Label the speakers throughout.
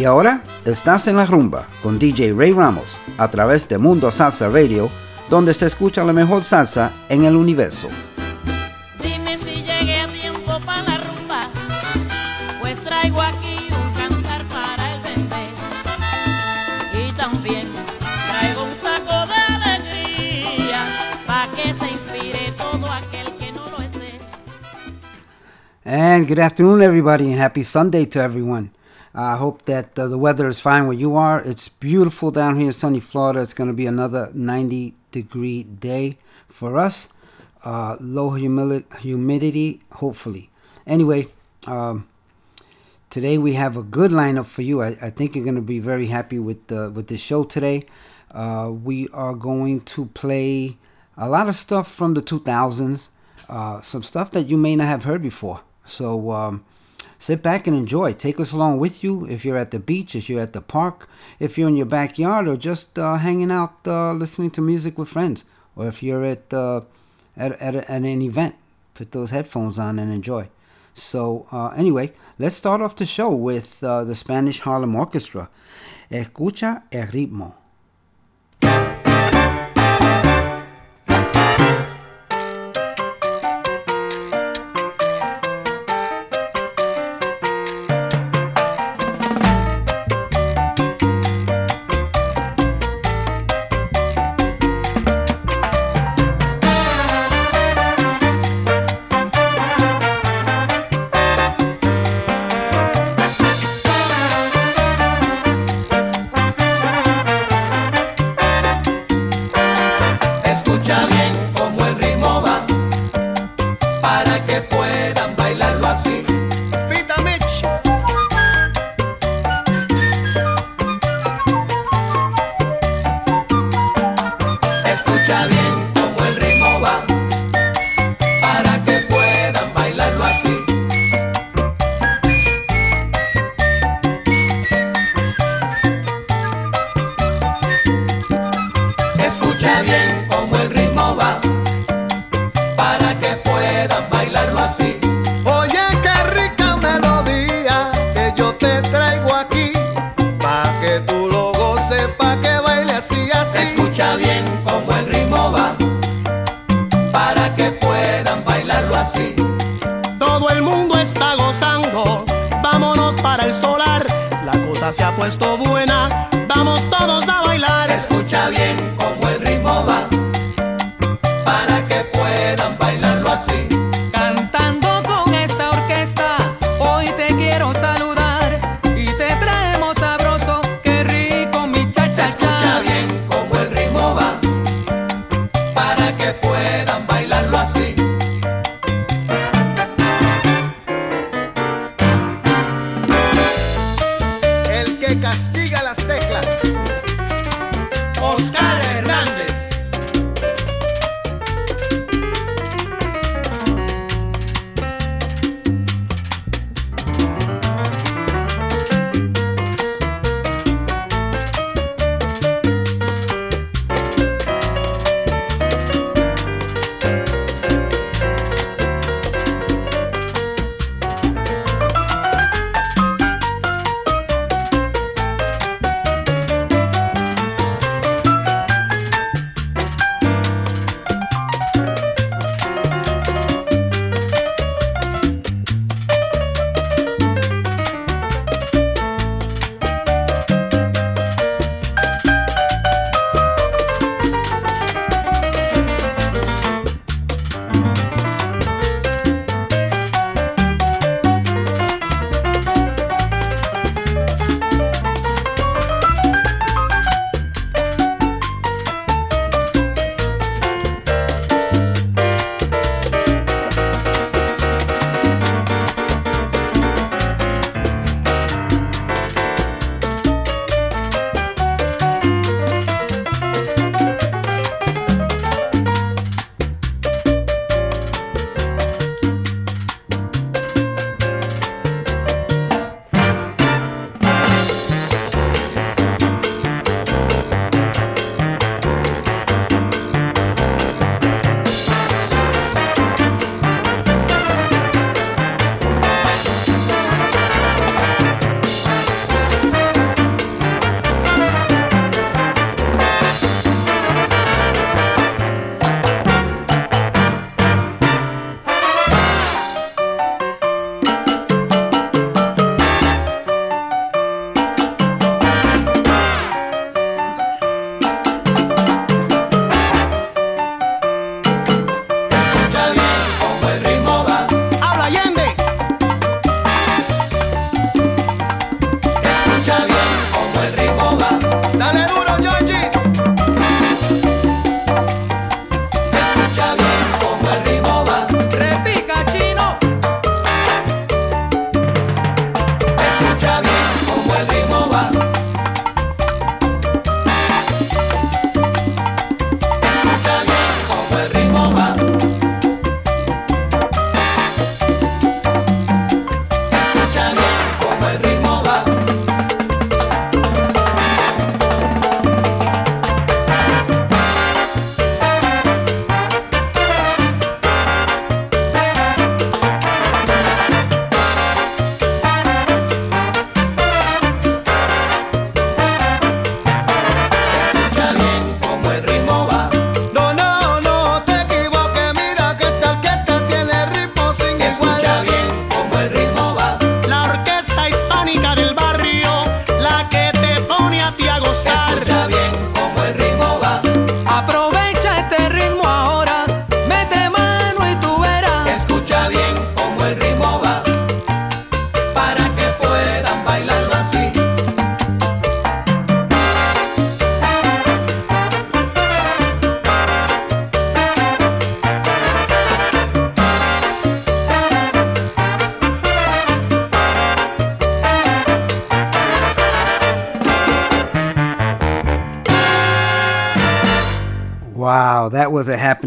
Speaker 1: Y ahora estás en la rumba con DJ Ray Ramos a través de Mundo Salsa Radio, donde se escucha la mejor salsa en el universo.
Speaker 2: Dime si llegué a tiempo para la rumba, pues traigo aquí un cantar para el bebé. Y también traigo un saco de alegría, para que se inspire todo aquel que no lo esté.
Speaker 1: And good afternoon, everybody, and happy Sunday to everyone. I hope that uh, the weather is fine where you are. It's beautiful down here in sunny Florida. It's going to be another 90 degree day for us. Uh, low humili- humidity, hopefully. Anyway, um, today we have a good lineup for you. I, I think you're going to be very happy with the with the show today. Uh, we are going to play a lot of stuff from the 2000s, uh, some stuff that you may not have heard before. So um, sit back and enjoy. Take us along with you if you're at the beach, if you're at the park, if you're in your backyard, or just uh, hanging out uh, listening to music with friends, or if you're at uh, at, at, at an event. Put those headphones on and enjoy. So uh, anyway, let's start off the show with uh, the Spanish Harlem Orchestra. Escucha el ritmo.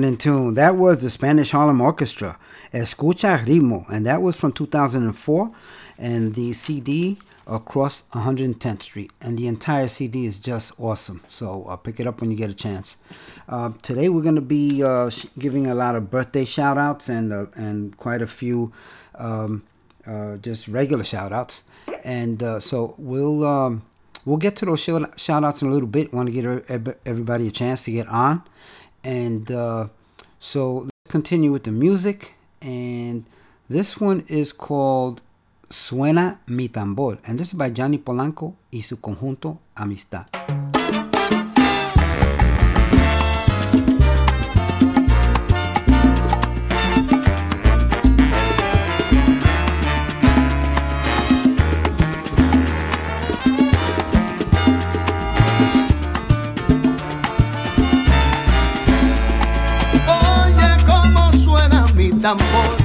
Speaker 1: Happening tune. That was the Spanish Harlem Orchestra, Escucha Ritmo, and that was from 2004, and the CD across 110th Street, and the entire CD is just awesome. So uh, pick it up when you get a chance. Uh, today we're going to be uh, sh- giving a lot of birthday shout outs and uh, and quite a few um, uh, just regular shout outs, and uh, so we'll. Um, We'll get to those shout outs in a little bit. Want to give everybody a chance to get on. And uh, so let's continue with the music. And this one is called Suena mi tambor. And this is by Johnny Polanco y su conjunto Amistad.
Speaker 3: Tambor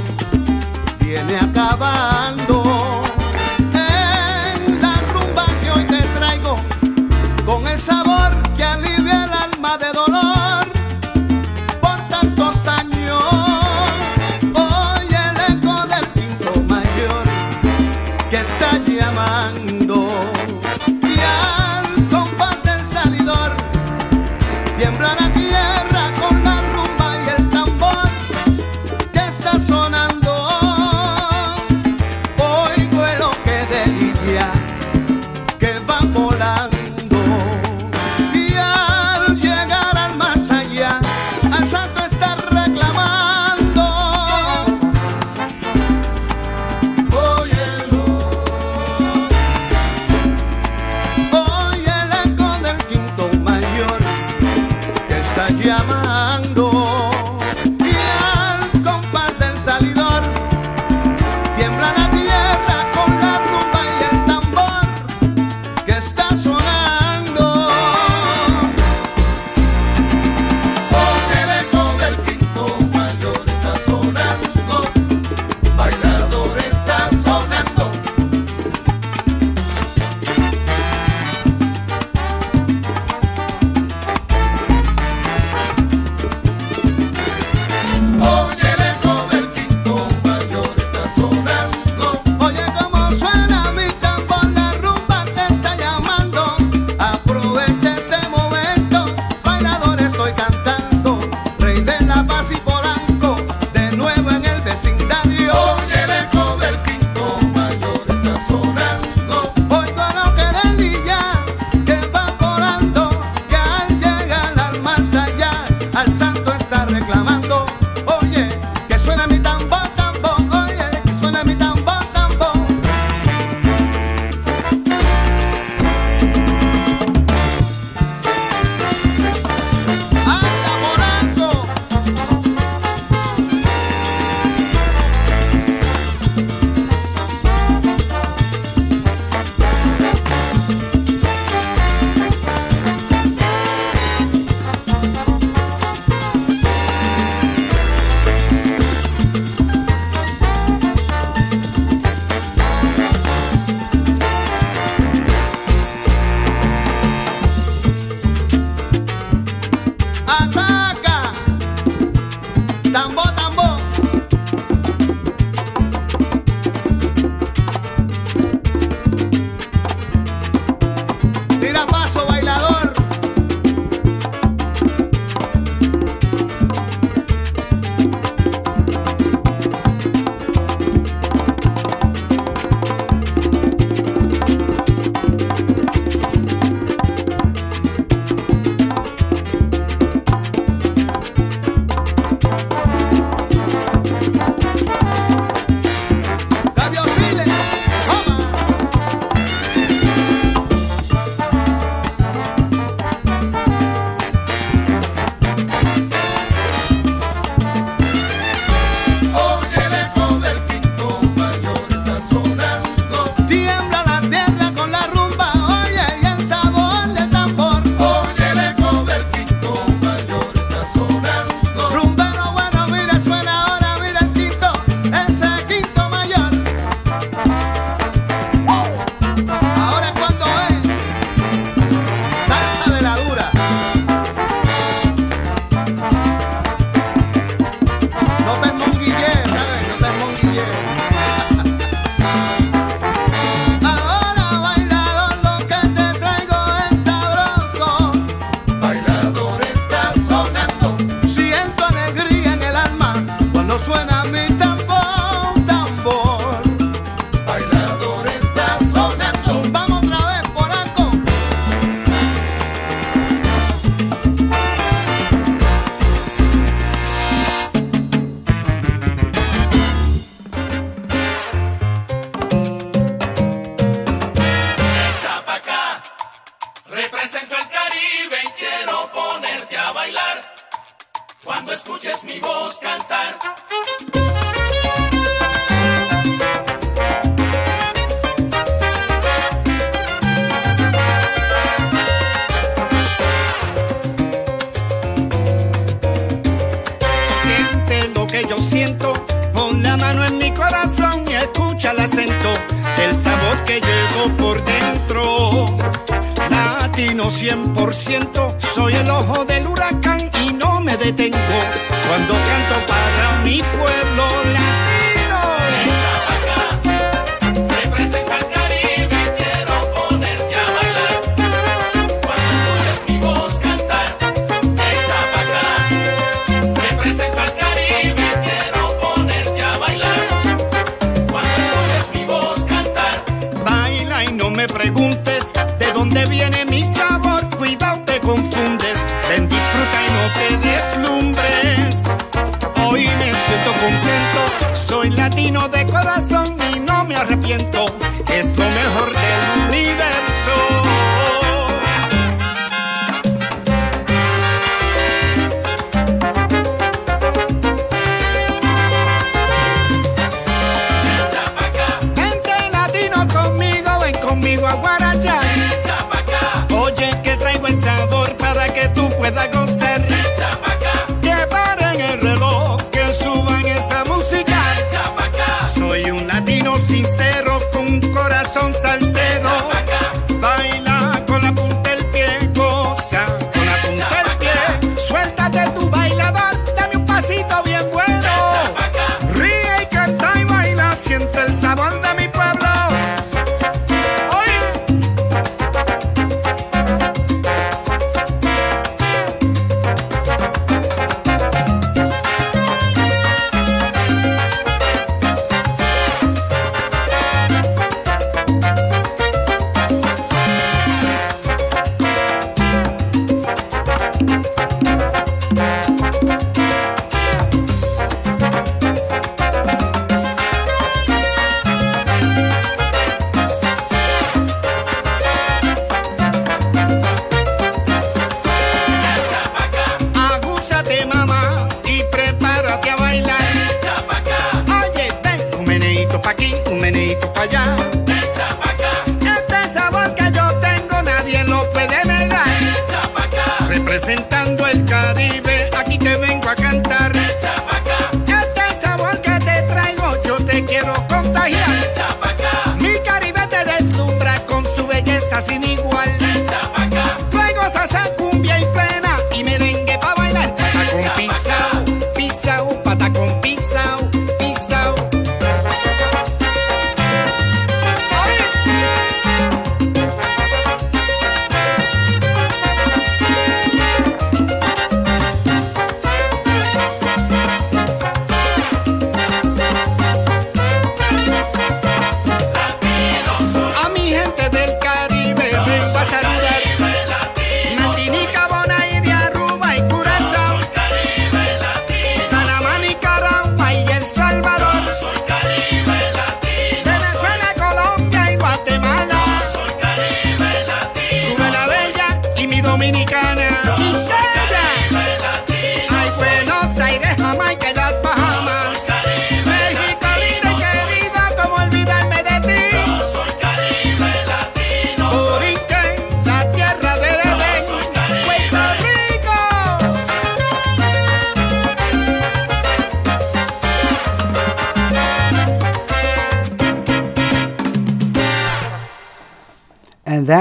Speaker 4: yeah.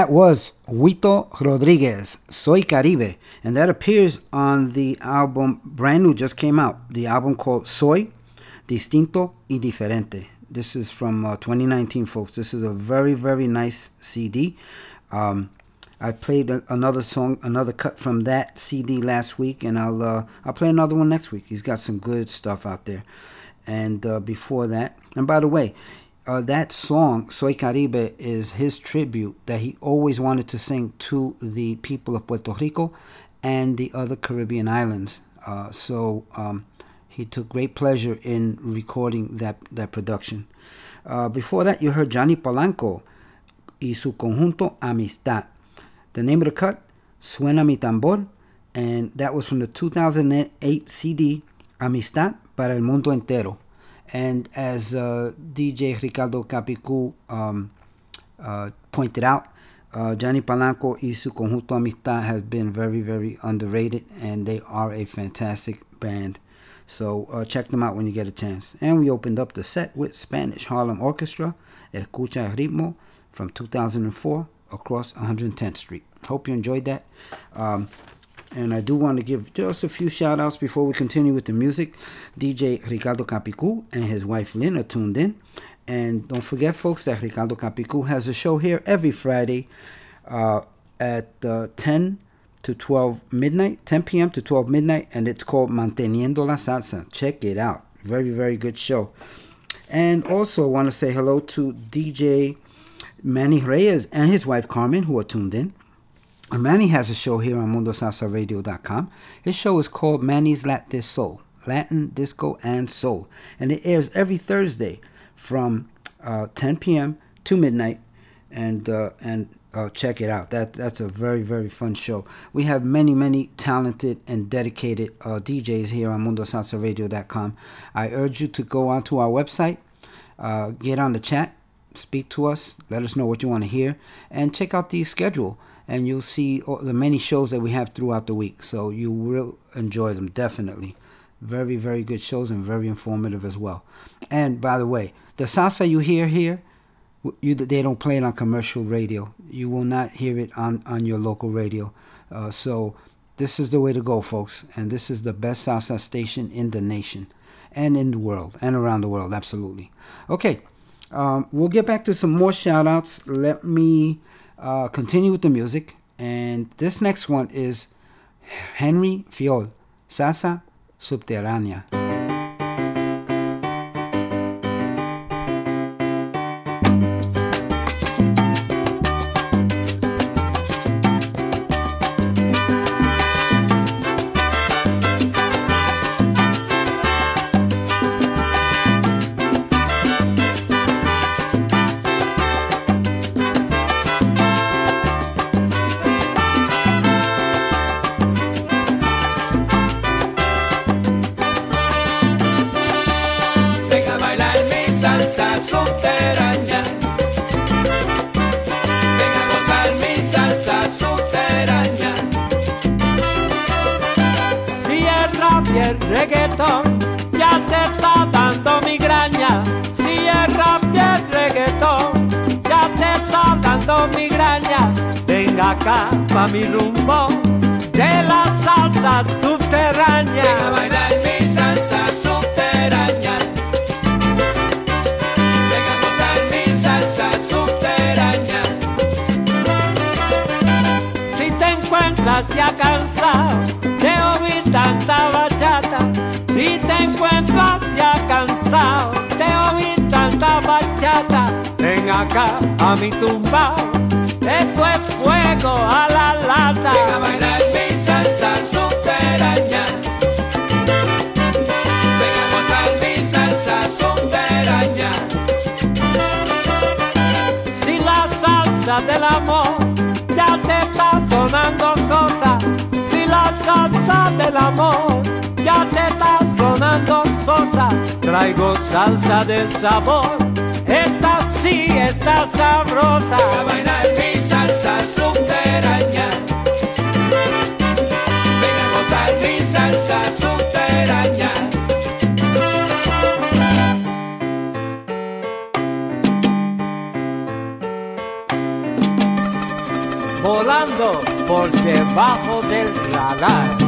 Speaker 4: That was Huito Rodriguez, Soy Caribe. And that appears on the album, brand new, just came out. The album called Soy, Distinto y Diferente. This is from uh, 2019, folks. This is a very, very nice CD. Um, I played a- another song, another cut from that CD last week, and I'll uh, I'll play another one next week. He's got some good stuff out there. And uh, before that, and by the way, uh, that song "Soy Caribe" is his tribute that he always wanted to sing to the people of Puerto Rico and the other Caribbean islands. Uh, so um, he took great pleasure in recording that that production. Uh, before that, you heard Johnny Polanco y su conjunto Amistad. The name of the cut, Suena mi tambor, and that was from the 2008 CD Amistad para el mundo entero. And as uh, DJ Ricardo Capicu um, uh, pointed out, uh, Johnny Polanco y su conjunto Amistad has been very, very underrated, and they are a fantastic band.
Speaker 1: So uh, check them out when you get a chance. And we opened up the set with Spanish Harlem Orchestra, Escucha el Ritmo, from 2004 across 110th Street. Hope you enjoyed that. Um, and I do want to give just a few shout outs before we continue with the music. DJ Ricardo Capicu and his wife Lynn are tuned in. And don't forget, folks, that Ricardo Capicu has a show here every Friday uh, at uh, 10 to 12 midnight, 10 p.m. to 12 midnight, and it's called Manteniendo la Salsa. Check it out. Very, very good show. And also want to say hello to DJ Manny Reyes and his wife Carmen, who are tuned in. And Manny has a show here on MundoSalsaRadio.com. His show is called Manny's Latin Soul, Latin, Disco, and Soul. And it airs every Thursday from uh, 10 p.m. to midnight. And uh, and uh, check it out. That that's a very very fun show. We have many many talented and dedicated uh, DJs here on MundoSalsaRadio.com. I urge you to go onto our website, uh, get on the chat, speak to us, let us know what you want to hear, and check out the schedule. And you'll see all the many shows that we have throughout the week. So you will enjoy them definitely. Very very good shows and very informative as well. And by the way, the salsa you hear here you, they don't play it on commercial radio. You will not hear it on, on your local radio. Uh, so this is the way to go, folks. And this is the best salsa station in the nation and in the world and around the world, absolutely. Okay, um, we'll get back to some more shout outs. Let me uh, continue with the music. And this next one is Henry Fiol, Salsa Subterránea.
Speaker 5: Reggaetón ya te está dando migraña. Si el rap y el reggaetón ya te está dando migraña. Venga acá pa' mi rumbo de la salsa subterránea.
Speaker 6: Venga a bailar mi
Speaker 5: ya cansado de oír tanta bachata, si te encuentras ya cansado de oír tanta bachata, ven acá a mi tumba, esto es fuego a la lata.
Speaker 6: Venga a bailar mi salsa subterránea. Venga a gozar mi salsa subterránea.
Speaker 5: Si la salsa del amor está sonando sosa, si la salsa del amor ya te está sonando sosa, traigo salsa del sabor, esta sí está sabrosa.
Speaker 6: Venga a bailar mi salsa subterránea.
Speaker 5: Por debajo del radar.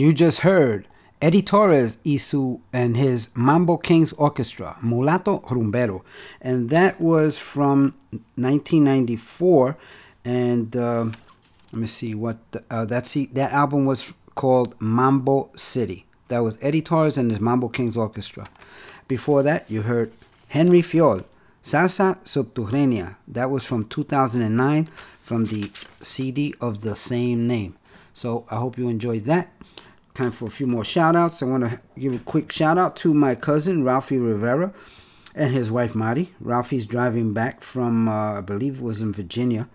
Speaker 1: You just heard Eddie Torres Isu and his Mambo Kings Orchestra, Mulato Rumbero. And that was from 1994. And uh, let me see what uh, that, see, that album was called Mambo City. That was Eddie Torres and his Mambo Kings Orchestra. Before that, you heard Henry Fiol, Salsa Subterránea. That was from 2009 from the CD of the same name. So I hope you enjoyed that. Time for a few more shout outs. I want to give a quick shout out to my cousin Ralphie Rivera and his wife Marty. Ralphie's driving back from, uh, I believe it was in Virginia,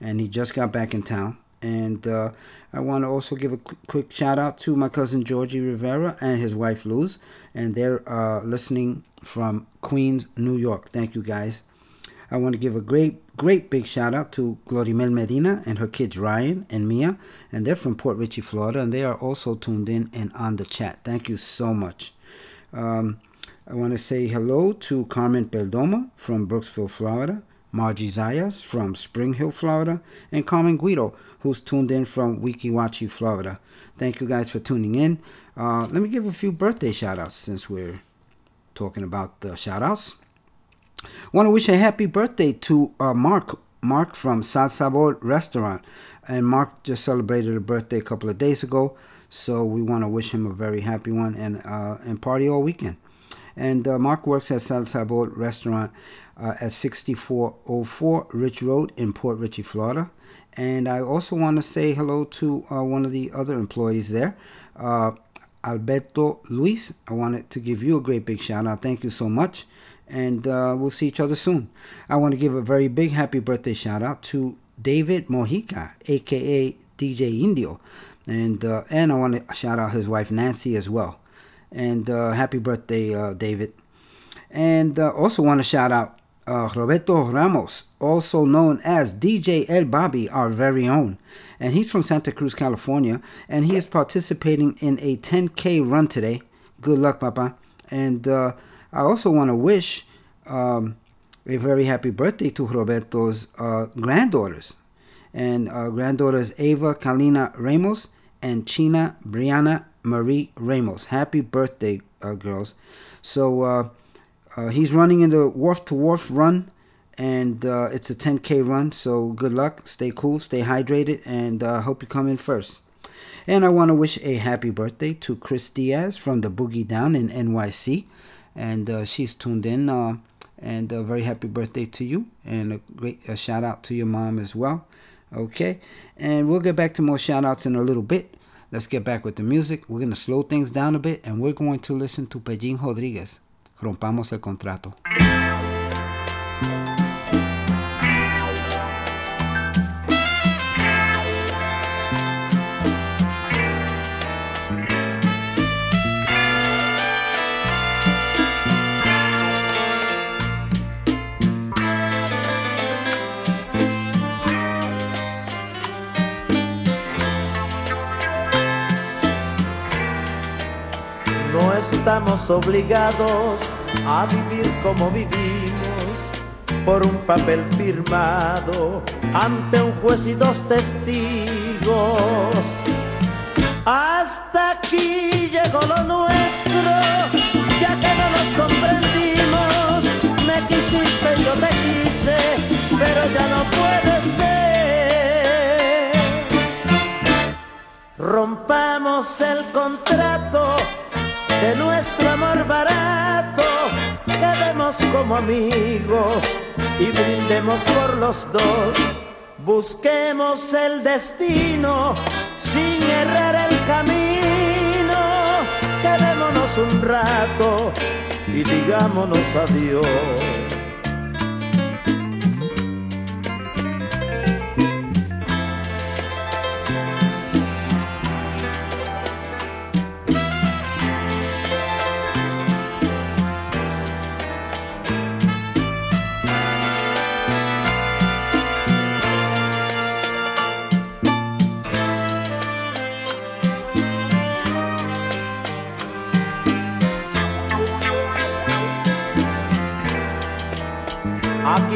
Speaker 1: and he just got back in town. And uh, I want to also give a qu- quick shout out to my cousin Georgie Rivera and his wife Luz, and they're uh, listening from Queens, New York. Thank you guys. I want to give a great, great big shout out to Glorimel Medina and her kids Ryan and Mia, and they're from Port Richey, Florida, and they are also tuned in and on the chat. Thank you so much. Um, I want to say hello to Carmen Perdomo from Brooksville, Florida, Margie Zayas from Spring Hill, Florida, and Carmen Guido, who's tuned in from Weeki Wachee, Florida. Thank you guys for tuning in. Uh, let me give a few birthday shout outs since we're talking about the shout outs. Want to wish a happy birthday to uh, Mark. Mark from Sal Sabor Restaurant. And Mark just celebrated a birthday a couple of days ago. So we want to wish him a very happy one and, uh, and party all weekend. And uh, Mark works at Sal Sabor Restaurant uh, at 6404 Rich Road in Port Richey, Florida. And I also want to say hello to uh, one of the other employees there, uh, Alberto Luis. I wanted to give you a great big shout out. Thank you so much. And uh, we'll see each other soon. I want to give a very big happy birthday shout out to David Mojica, aka DJ Indio. And, uh, and I want to shout out his wife Nancy as well. And uh, happy birthday, uh, David. And uh, also want to shout out uh, Roberto Ramos, also known as DJ El Bobby, our very own. And he's from Santa Cruz, California, and he is participating in a 10K run today. Good luck, Papa. And I also want to wish um, a very happy birthday to Roberto's uh, granddaughters. And uh, granddaughters Ava Kalina Ramos and China Brianna Marie Ramos. Happy birthday, uh, girls. So, uh, uh, he's running in the wharf to wharf run, and uh, it's a 10k run. So good luck, stay cool, stay hydrated, and hope you come in first. And I want to wish a happy birthday to Chris Diaz from the Boogie Down in NYC, and uh, she's tuned in. Uh, and a very happy birthday to you, and a great a shout out to your mom as well. Okay, and we'll get back to more shout outs in a little bit. Let's get back with the music. We're going to slow things down a bit, and we're going to listen to Pellín Rodriguez. Rompamos el contrato.
Speaker 7: Estamos obligados a vivir como vivimos por un papel firmado ante un juez y dos testigos. Hasta aquí llegó lo nuestro, ya que no nos comprendimos. Me quisiste, yo te quise, pero ya no puede ser. Rompamos el contrato como amigos y brindemos por los dos. Busquemos el destino sin errar el camino. Quedémonos un rato y digámonos adiós.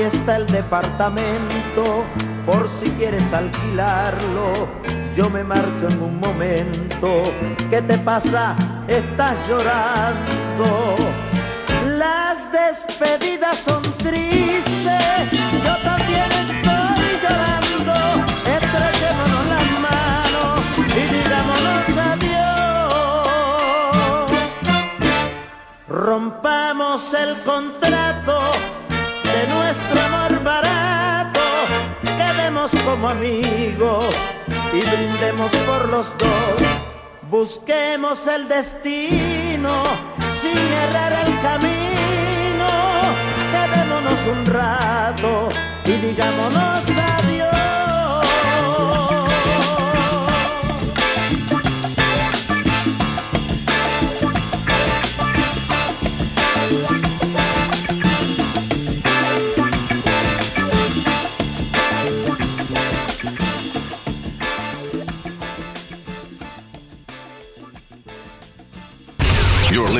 Speaker 7: Está el departamento, por si quieres alquilarlo. Yo me marcho en un momento. ¿Qué te pasa? Estás llorando. Las despedidas son tristes. Yo también estoy llorando. Estrechémonos las manos y digámonos adiós. Rompamos el contrato como amigos y brindemos por los dos. Busquemos el destino sin errar el camino. Quedémonos un rato y digámonos adiós.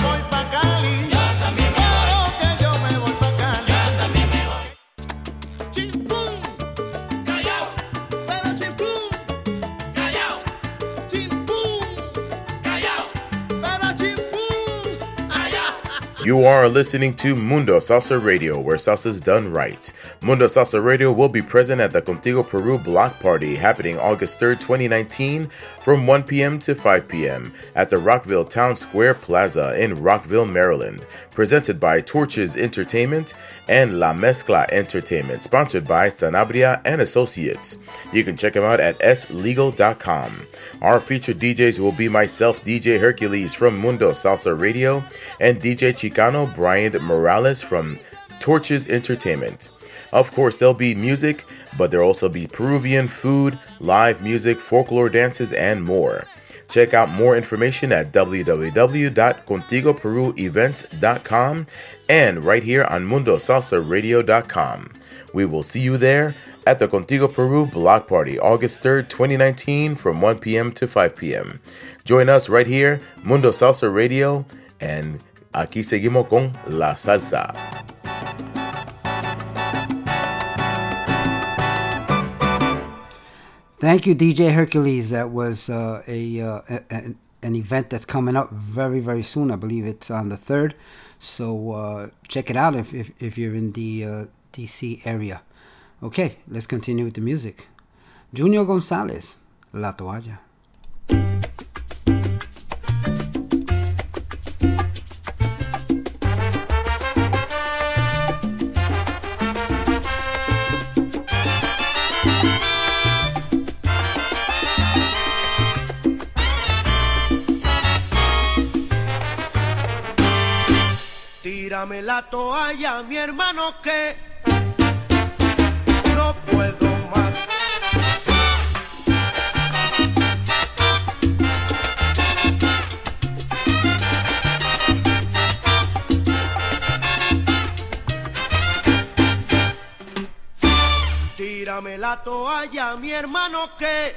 Speaker 3: voy pa' Cali.
Speaker 8: You are listening to Mundo Salsa Radio, where salsa's done right. Mundo Salsa Radio will be present at the Contigo Peru Block Party happening August 3rd, 2019, from 1 p.m. to 5 p.m. at the Rockville Town Square Plaza in Rockville, Maryland. Presented by Torches Entertainment and La Mezcla Entertainment, sponsored by Sanabria and Associates. You can check them out at slegal.com. Our featured DJs will be myself, DJ Hercules from Mundo Salsa Radio, and DJ Chicano Brian Morales from Torches Entertainment. Of course, there'll be music, but there'll also be Peruvian food, live music, folklore dances, and more. Check out more information at www.contigoperuevents.com and right here on mundosalsaradio.com. We will see you there at the Contigo Peru Block Party August 3rd, 2019 from 1 p.m. to 5 p.m. Join us right here, Mundo Salsa Radio, and aquí seguimos con la salsa.
Speaker 1: Thank you, DJ Hercules. That was uh, a, uh, a, an event that's coming up very, very soon. I believe it's on the third. So uh, check it out if, if, if you're in the uh, DC area. Okay, let's continue with the music. Junior Gonzalez, La Toalla.
Speaker 9: Tírame la toalla, mi hermano, que la toalla, mi hermano, que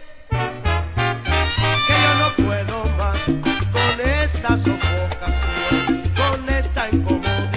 Speaker 9: que yo no puedo más con esta sofocación, con esta incomodidad,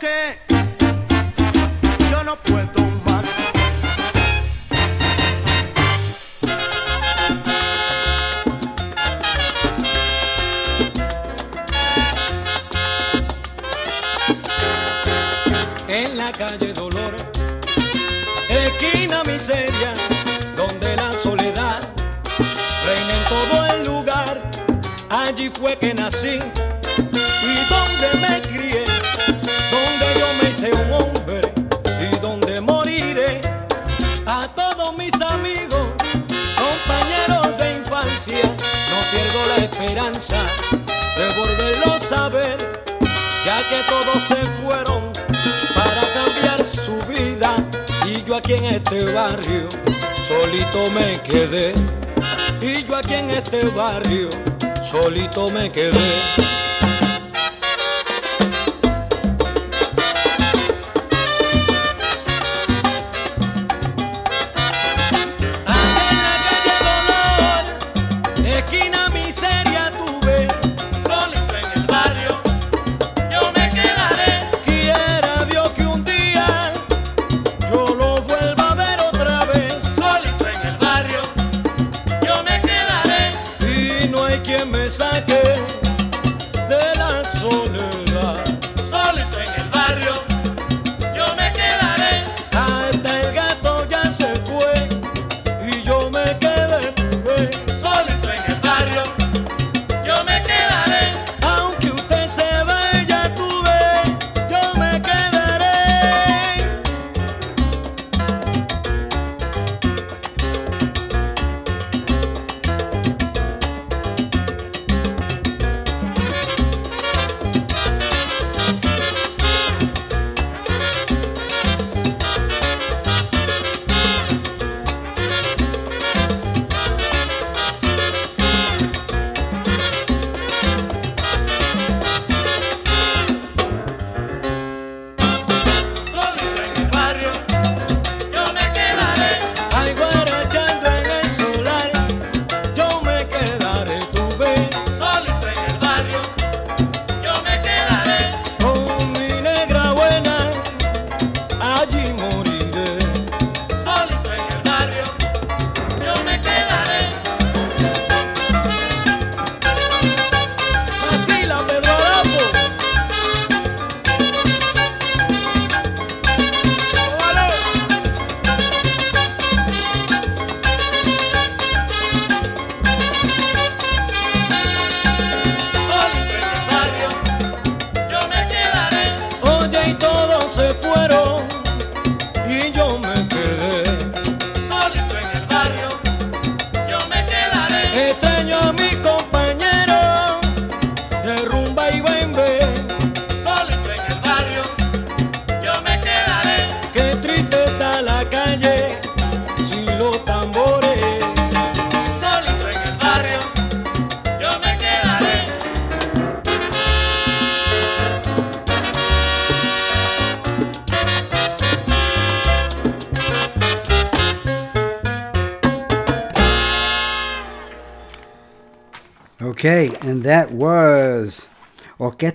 Speaker 9: que
Speaker 10: de volverlos a ver, ya que todos se fueron para cambiar su vida. Y yo aquí en este barrio solito me quedé. Y yo aquí en este barrio solito me quedé.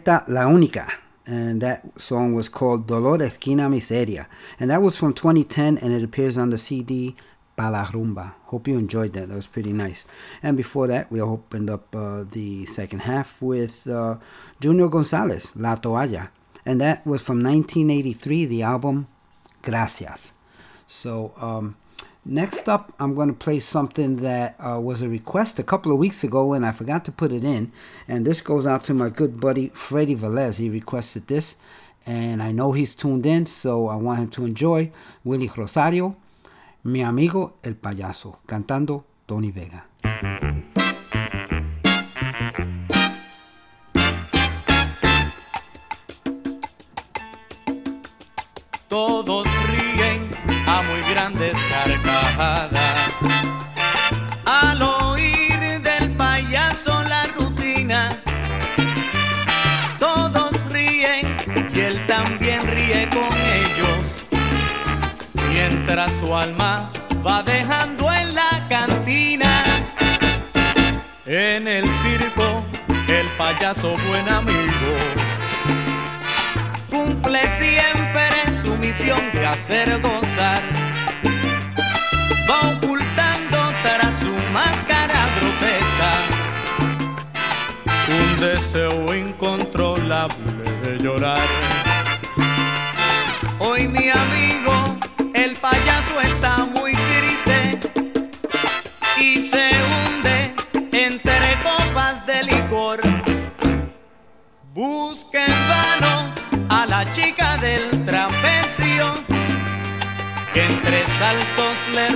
Speaker 10: La
Speaker 1: Única. And that song was called Dolor Esquina Miseria. And that was from 2010 and it appears on the CD Pa La Rumba. Hope you enjoyed that. That was pretty nice. And before that, we opened up uh, the second half with uh, Junior Gonzalez, La Toalla. And that was from 1983, the album Gracias. So, um, next up, I'm going to play something that uh, was a request a couple of weeks ago and I forgot to put it in. And this goes out to my good buddy Freddie Velez. He requested this, and I know he's tuned in, so I want him to enjoy Willie Rosario, Mi Amigo El Payaso, cantando Tony Vega.
Speaker 11: todos abrazo, buen amigo. Cumple siempre su misión de hacer gozar. Va ocultando tras su máscara grotesca un deseo incontrolable de llorar.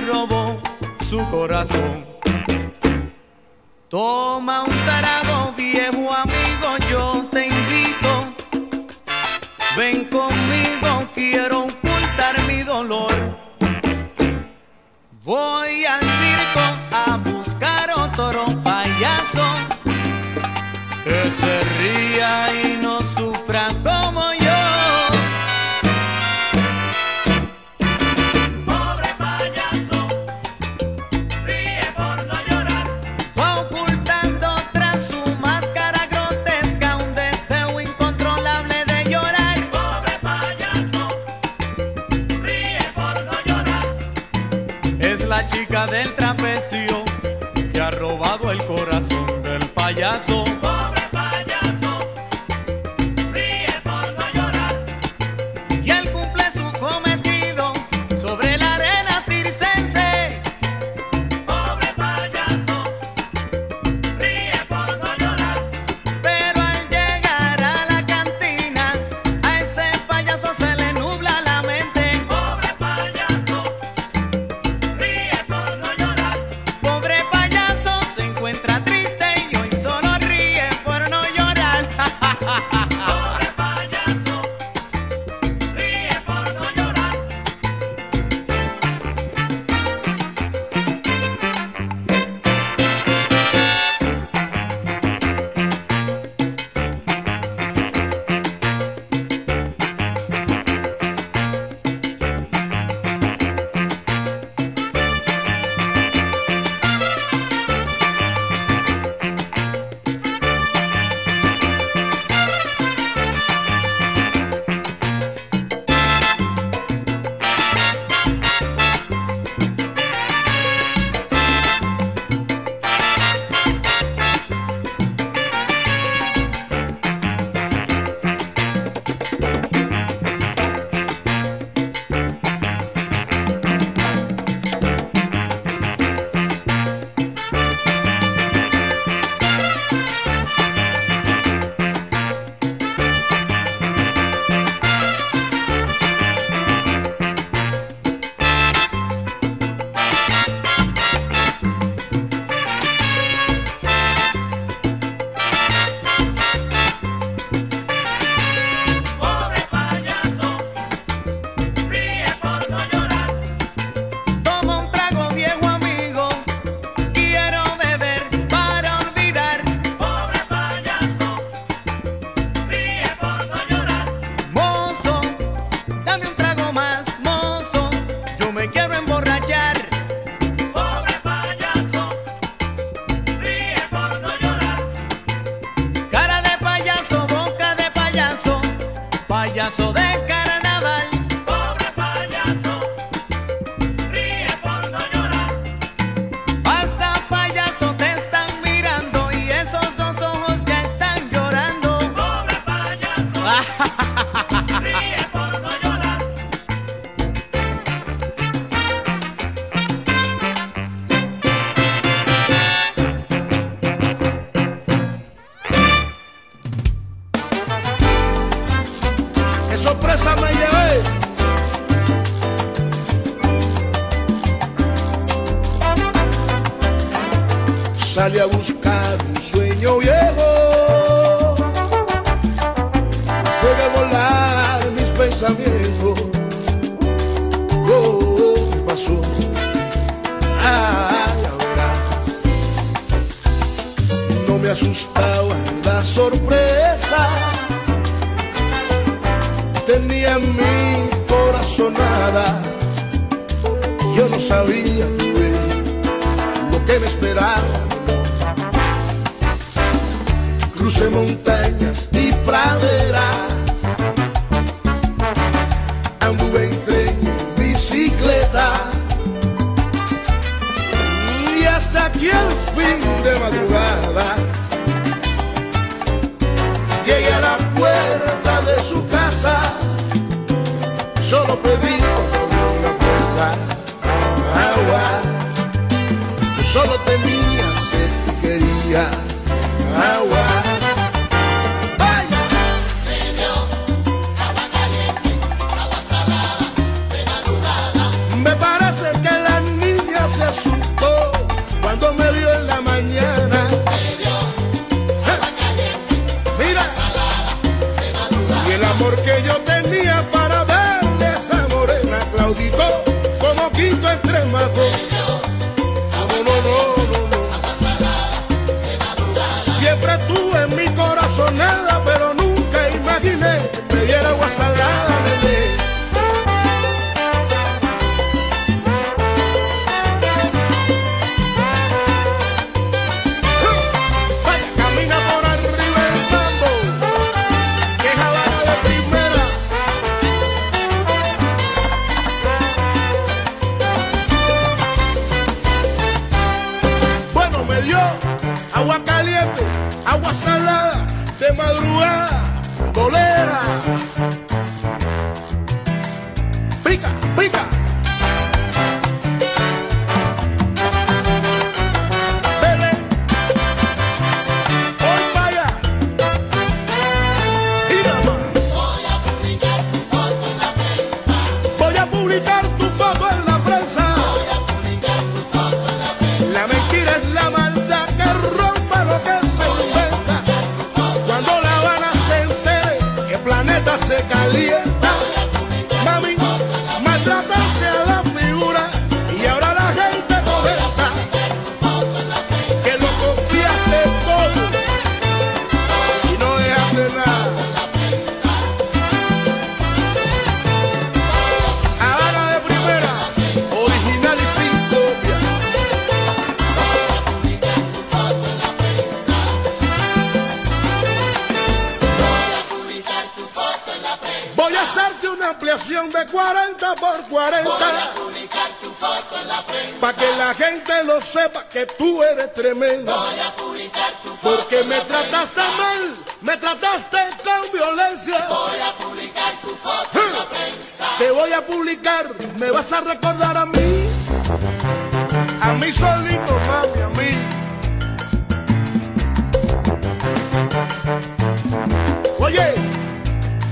Speaker 11: robó su corazón. Toma un tarado viejo amigo, yo te invito. Ven conmigo, quiero ocultar mi dolor. Voy al circo a buscar otro payaso que se ría y payaso de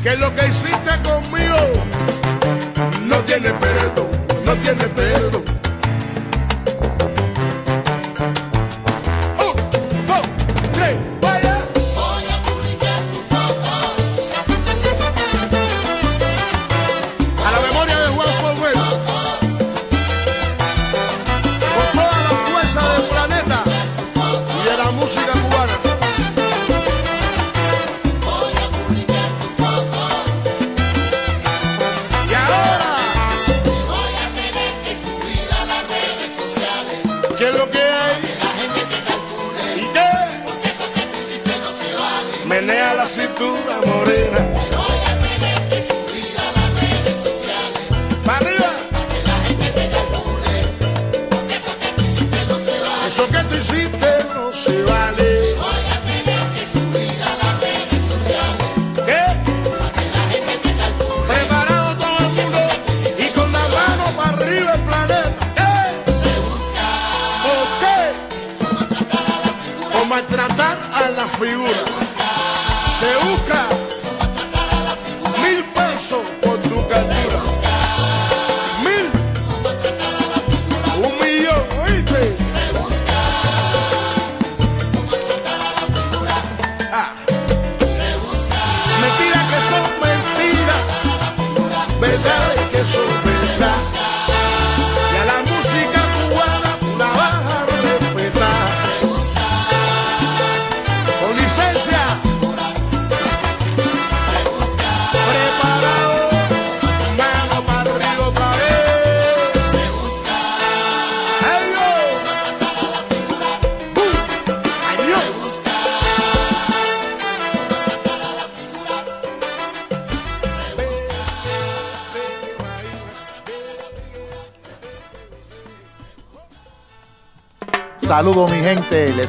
Speaker 11: que
Speaker 3: lo que
Speaker 12: hiciste conmigo no tiene perdón, no tiene perdón.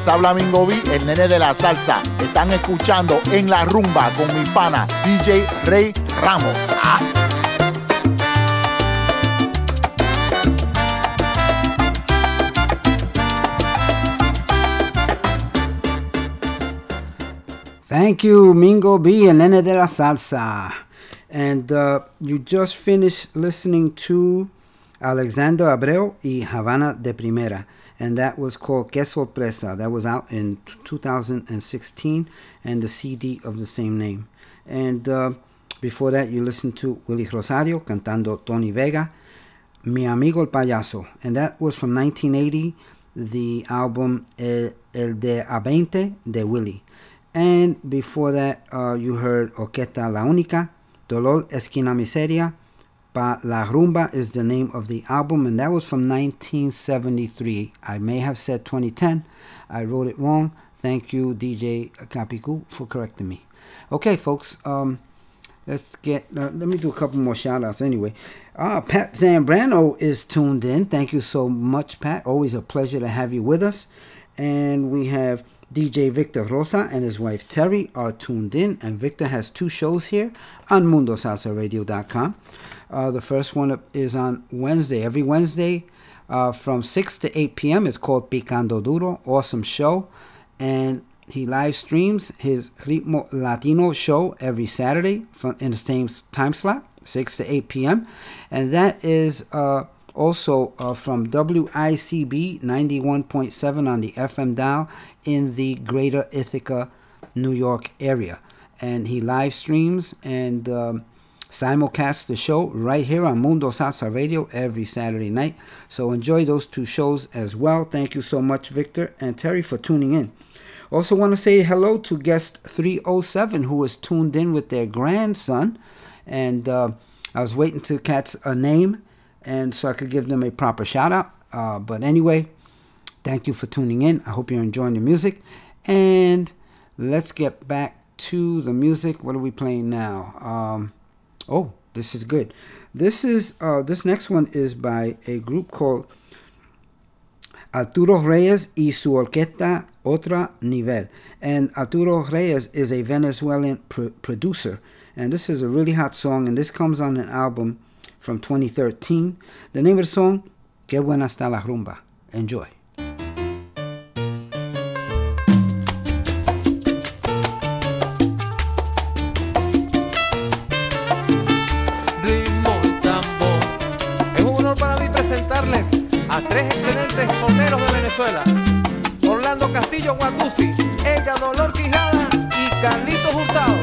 Speaker 13: Les habla Mingo B, el nene de la salsa. Están escuchando en la rumba con mi pana DJ Rey Ramos. Ah.
Speaker 1: Thank you, Mingo B and Nene de la Salsa. And uh, you just finished listening to Alexander Abreu y Havana de Primera. And that was called Que Sorpresa. That was out in 2016 and the CD of the same name. And uh, before that, you listened to Willie Rosario cantando Tony Vega, Mi Amigo el Payaso. And that was from 1980, the album El, El de A 20 de Willie. And before that, uh, you heard Orquesta La Única, Dolor Esquina Miseria, Pa La Rumba is the name of the album, and that was from 1973. I may have said 2010. I wrote it wrong. Thank you, DJ Capicu, for correcting me. Okay, folks, um, let's get, uh, let me do a couple more shout outs anyway. Uh, Pat Zambrano is tuned in. Thank you so much, Pat. Always a pleasure to have you with us. And we have DJ Victor Rosa and his wife Terry are tuned in, and Victor has two shows here on MundoSalsaRadio.com. Uh, the first one is on Wednesday, every Wednesday uh, from 6 to 8 p.m. It's called Picando Duro. Awesome show. And he live streams his Ritmo Latino show every Saturday from in the same time slot, 6 to 8 p.m. And that is uh, also uh, from WICB 91.7 on the FM dial in the greater Ithaca, New York area. And he live streams and um, simulcasts the show right here on Mundo Salsa Radio every Saturday night. So enjoy those two shows as well. Thank you so much, Victor and Terry, for tuning in. Also, want to say hello to guest 307 who was tuned in with their grandson. And uh, I was waiting to catch a name and so I could give them a proper shout out. Uh, but anyway, thank you for tuning in. I hope you're enjoying the music. And let's get back to the music. What are we playing now? Um, oh, this is good. This is uh, this next one is by a group called Arturo Reyes y su orquesta Otra Nivel. And Arturo Reyes is a Venezuelan pr- producer. And this is a really hot song, and this comes on an album from 2013. The name of the song, Que Buena Está la Rumba. Enjoy.
Speaker 14: Orlando Castillo Guatusi, Ella Dolor Quijada y Carlitos Hurtado.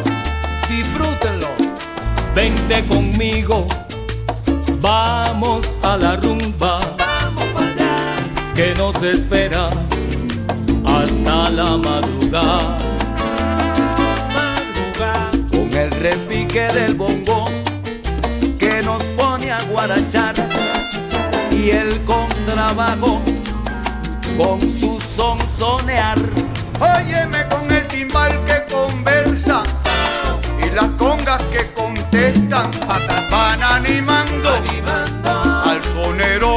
Speaker 14: Disfrútenlo.
Speaker 10: Vente conmigo, vamos a la rumba. Vamos allá. Que nos espera hasta la madrugada.
Speaker 15: con el repique del bongo que nos pone a guarachar y el contrabajo con su son sonear.
Speaker 16: Óyeme con el timbal que conversa y las congas que contestan. Van animando, al sonero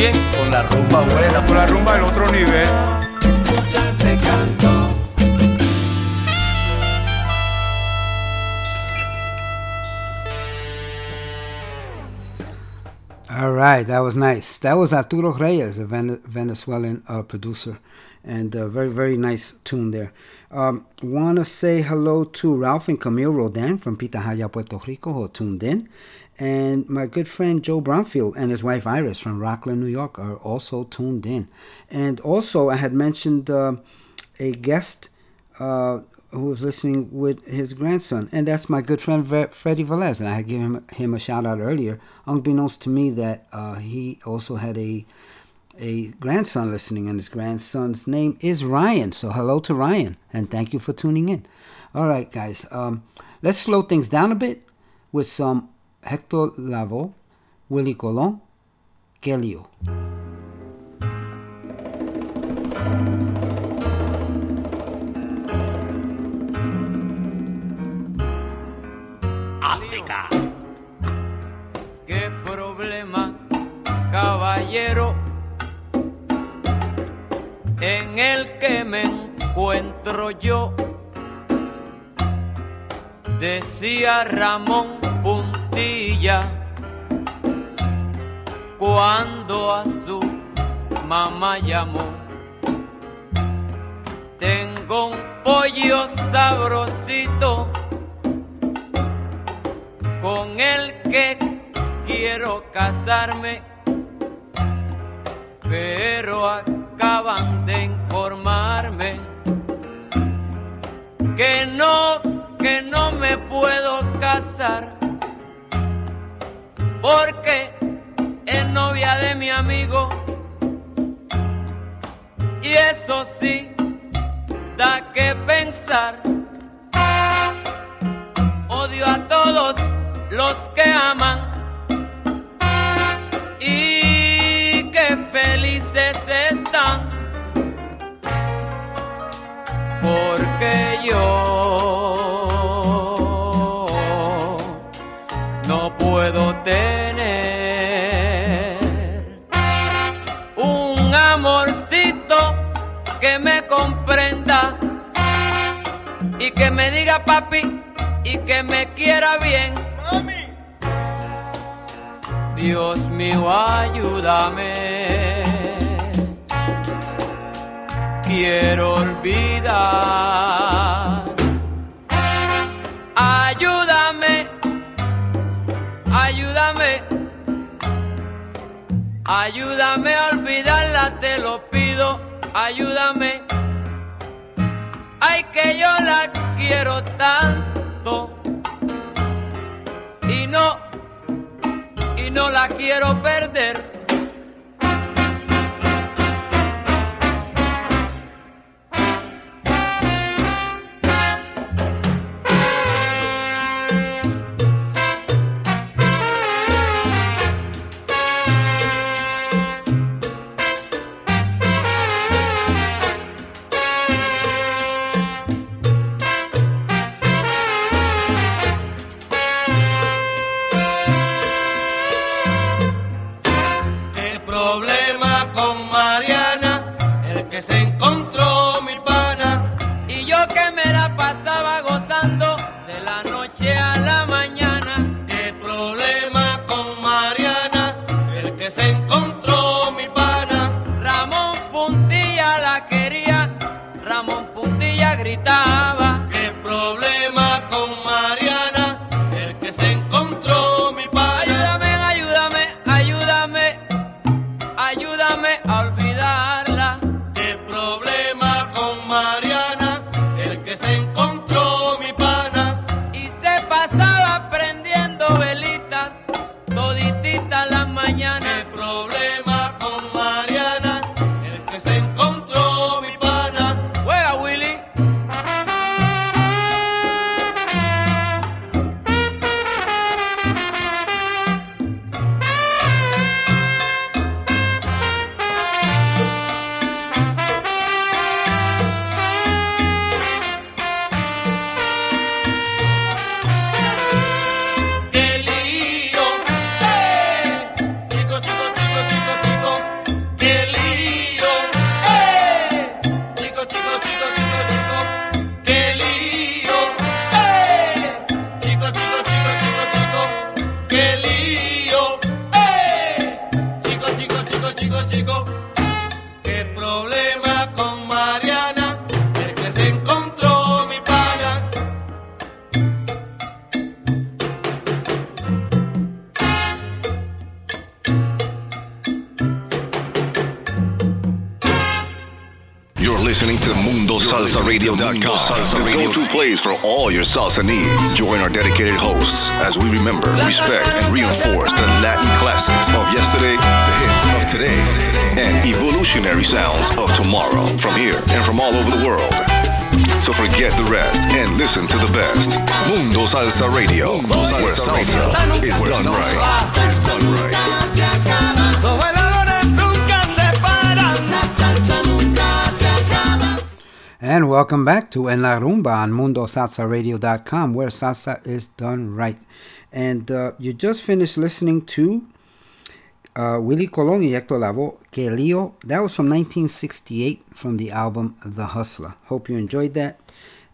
Speaker 16: ¿Salseandito
Speaker 14: con
Speaker 16: la rumba buena, con la rumba del otro nivel.
Speaker 15: Se cantó.
Speaker 1: All right, that was nice. That was Arturo Reyes, a Vene- Venezuelan uh, producer, and a very, very nice tune there. Um, Want to say hello to Ralph and Camille Rodan from Pitahaya, Puerto Rico, who tuned in. And my good friend Joe Bromfield and his wife Iris from Rockland, New York, are also tuned in. And also, I had mentioned uh, a guest uh, who was listening with his grandson, and that's my good friend Ve- Freddie Velez. And I had given him, him a shout out earlier, unbeknownst to me that uh, he also had a a grandson listening, and his grandson's name is Ryan. So hello to Ryan, and thank you for tuning in. All right, guys, um, let's slow things down a bit with some Hector Lavoe, Willie Colon, Kelio.
Speaker 5: África. ¿Qué problema, caballero, en el que me encuentro yo? Decía Ramón Cuando a su mamá llamó. Tengo un pollo sabrosito con el que quiero casarme, pero acaban de informarme que no, que no me puedo casar, porque es novia de mi amigo, y eso sí, da que pensar. Odio a todos los que aman. Y que felices están. Porque yo tener un amorcito que me comprenda y que me diga papi y que me quiera bien. Dios mío, ayúdame. Quiero olvidar. Ayúdame, a olvidarla, te lo pido, ayúdame. Ay, que yo la quiero tanto y no, y no la quiero perder.
Speaker 15: Welcome back to En La Rumba on MundoSalsaRadio.com, where salsa is done right. And uh, you just finished listening to uh, Willie Colon y Hector Lavoe, Que Lío. That was from 1968 from the album The Hustler. Hope you enjoyed that.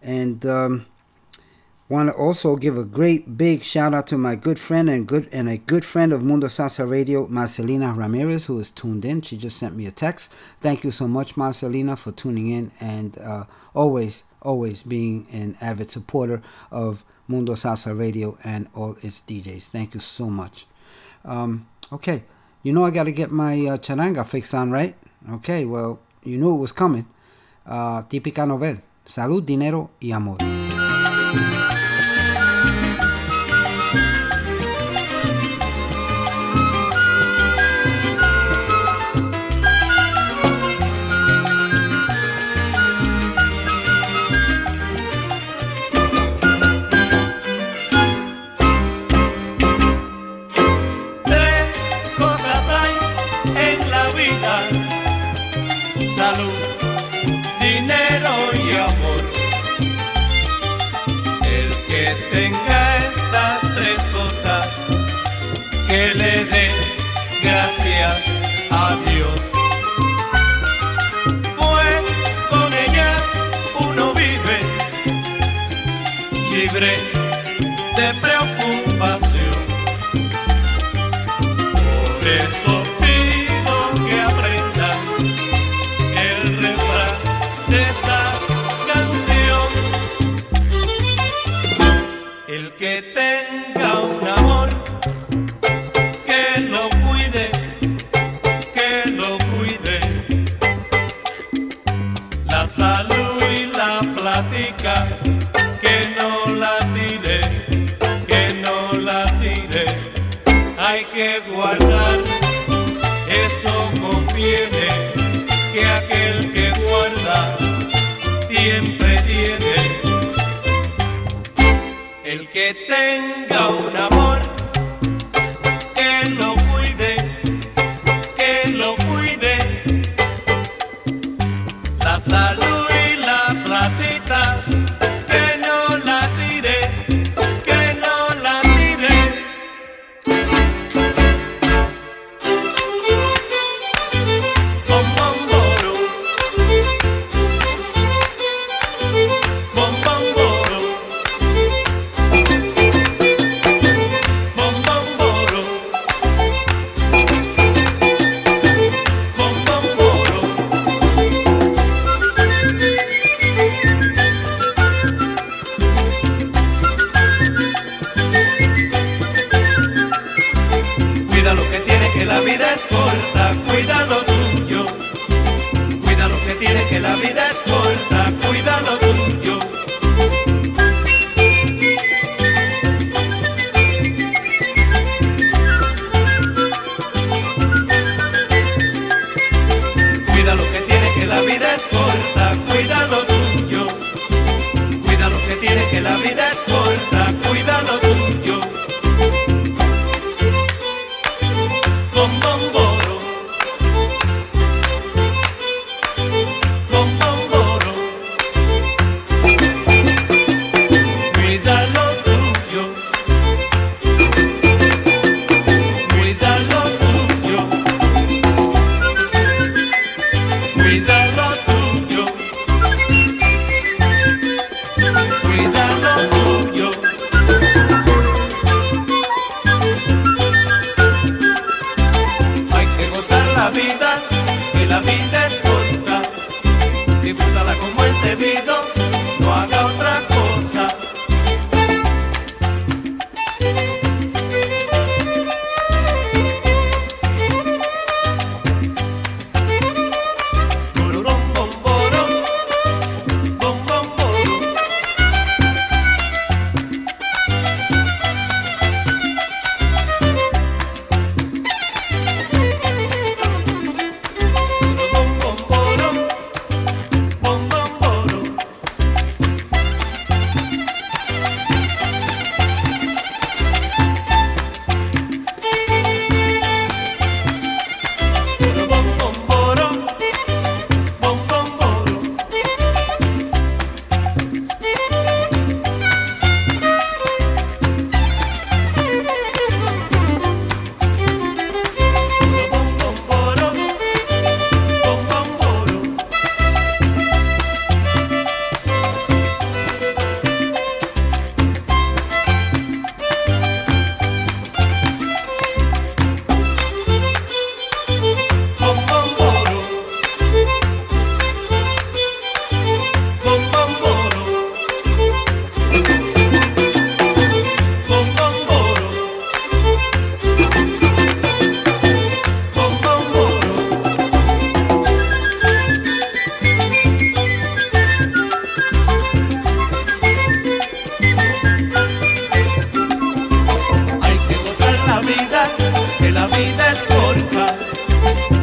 Speaker 15: And um, Want to also give a great big shout out to my good friend and good and a good friend of Mundo Salsa Radio, Marcelina Ramirez, who is tuned in. She just sent me a text. Thank you so much, Marcelina, for tuning in and uh, always, always being an avid supporter of Mundo Salsa Radio and all its DJs. Thank you so much. Um, okay, you know I got to get my uh, charanga fixed on, right? Okay, well you knew it was coming. Uh, típica novel. Salud, dinero y amor.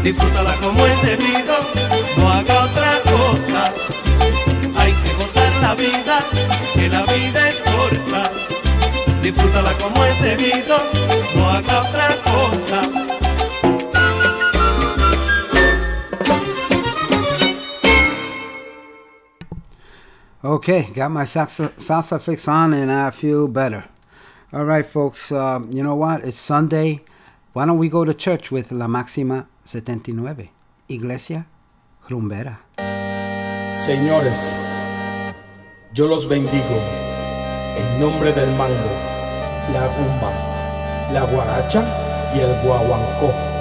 Speaker 15: disfrútala como es debido, no haga otra cosa. Hay que gozar la vida, que la vida es corta. Disfrútala como es debido, no haga otra cosa.
Speaker 1: Okay, got my salsa, salsa fix on and I feel better. All right, folks, uh, you know what? It's Sunday. Why don't we go to church with la máxima 79? Iglesia rumbera.
Speaker 12: Señores, yo los bendigo en nombre del mango, la rumba, la guaracha y el guaguancó.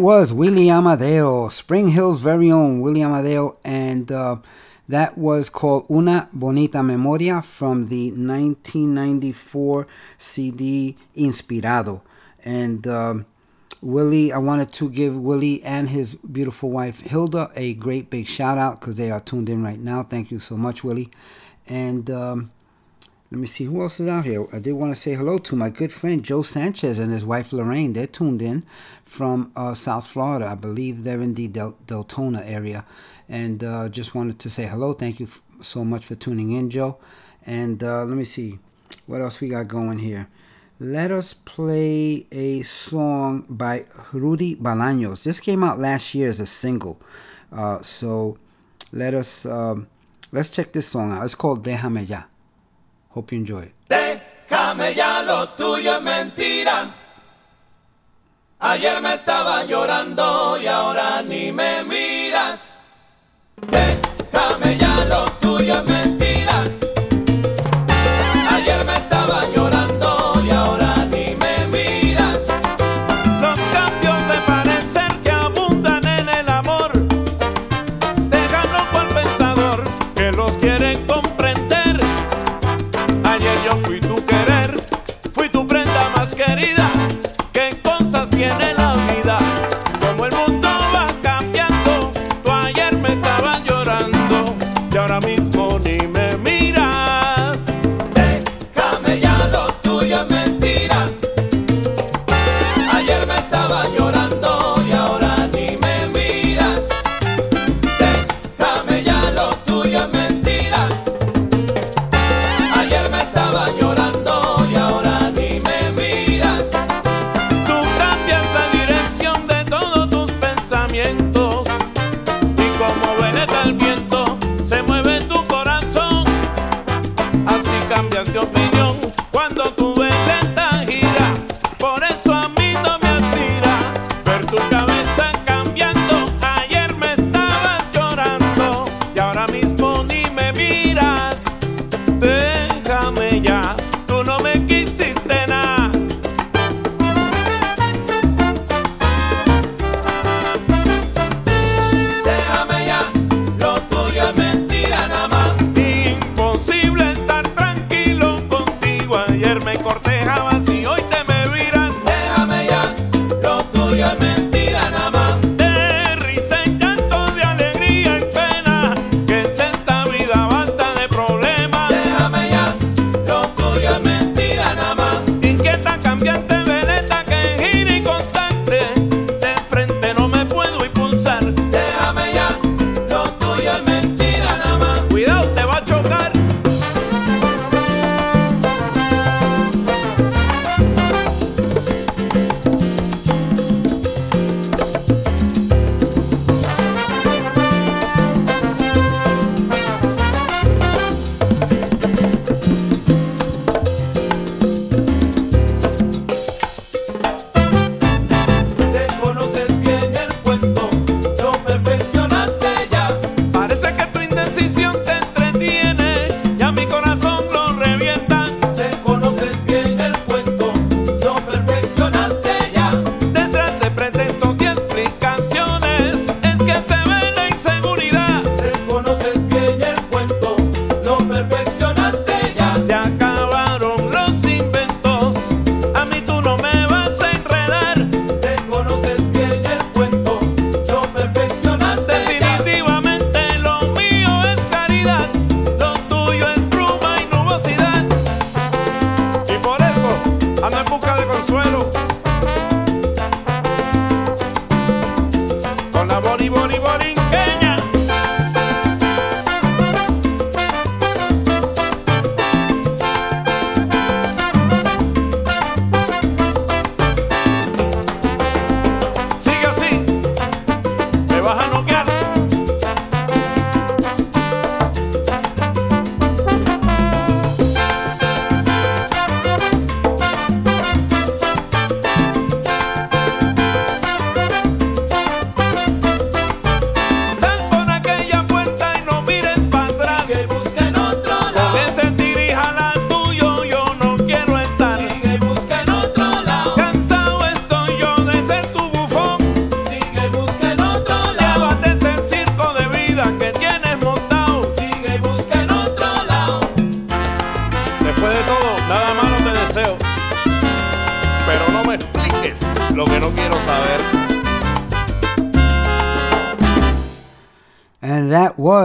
Speaker 1: Was Willie Amadeo, Spring Hill's very own Willie Amadeo. And uh, that was called Una Bonita Memoria from the 1994 CD Inspirado. And um, Willie, I wanted to give Willie and his beautiful wife Hilda a great big shout out because they are tuned in right now. Thank you so much, Willie. And um, let me see who else is out here. I did want to say hello to my good friend Joe Sanchez and his wife Lorraine. They're tuned in from uh, South Florida. I believe they're in the Del- Deltona area. And uh, just wanted to say hello. Thank you f- so much for tuning in, Joe. And uh, let me see what else we got going here. Let us play a song by Rudy Balaños. This came out last year as a single. Uh, so let us um, let's check this song out. It's called Déjame Ya. Hope you enjoy it.
Speaker 3: Déjame ya lo tuyo es mentira. Ayer me estaba llorando y ahora ni me miras. Déjame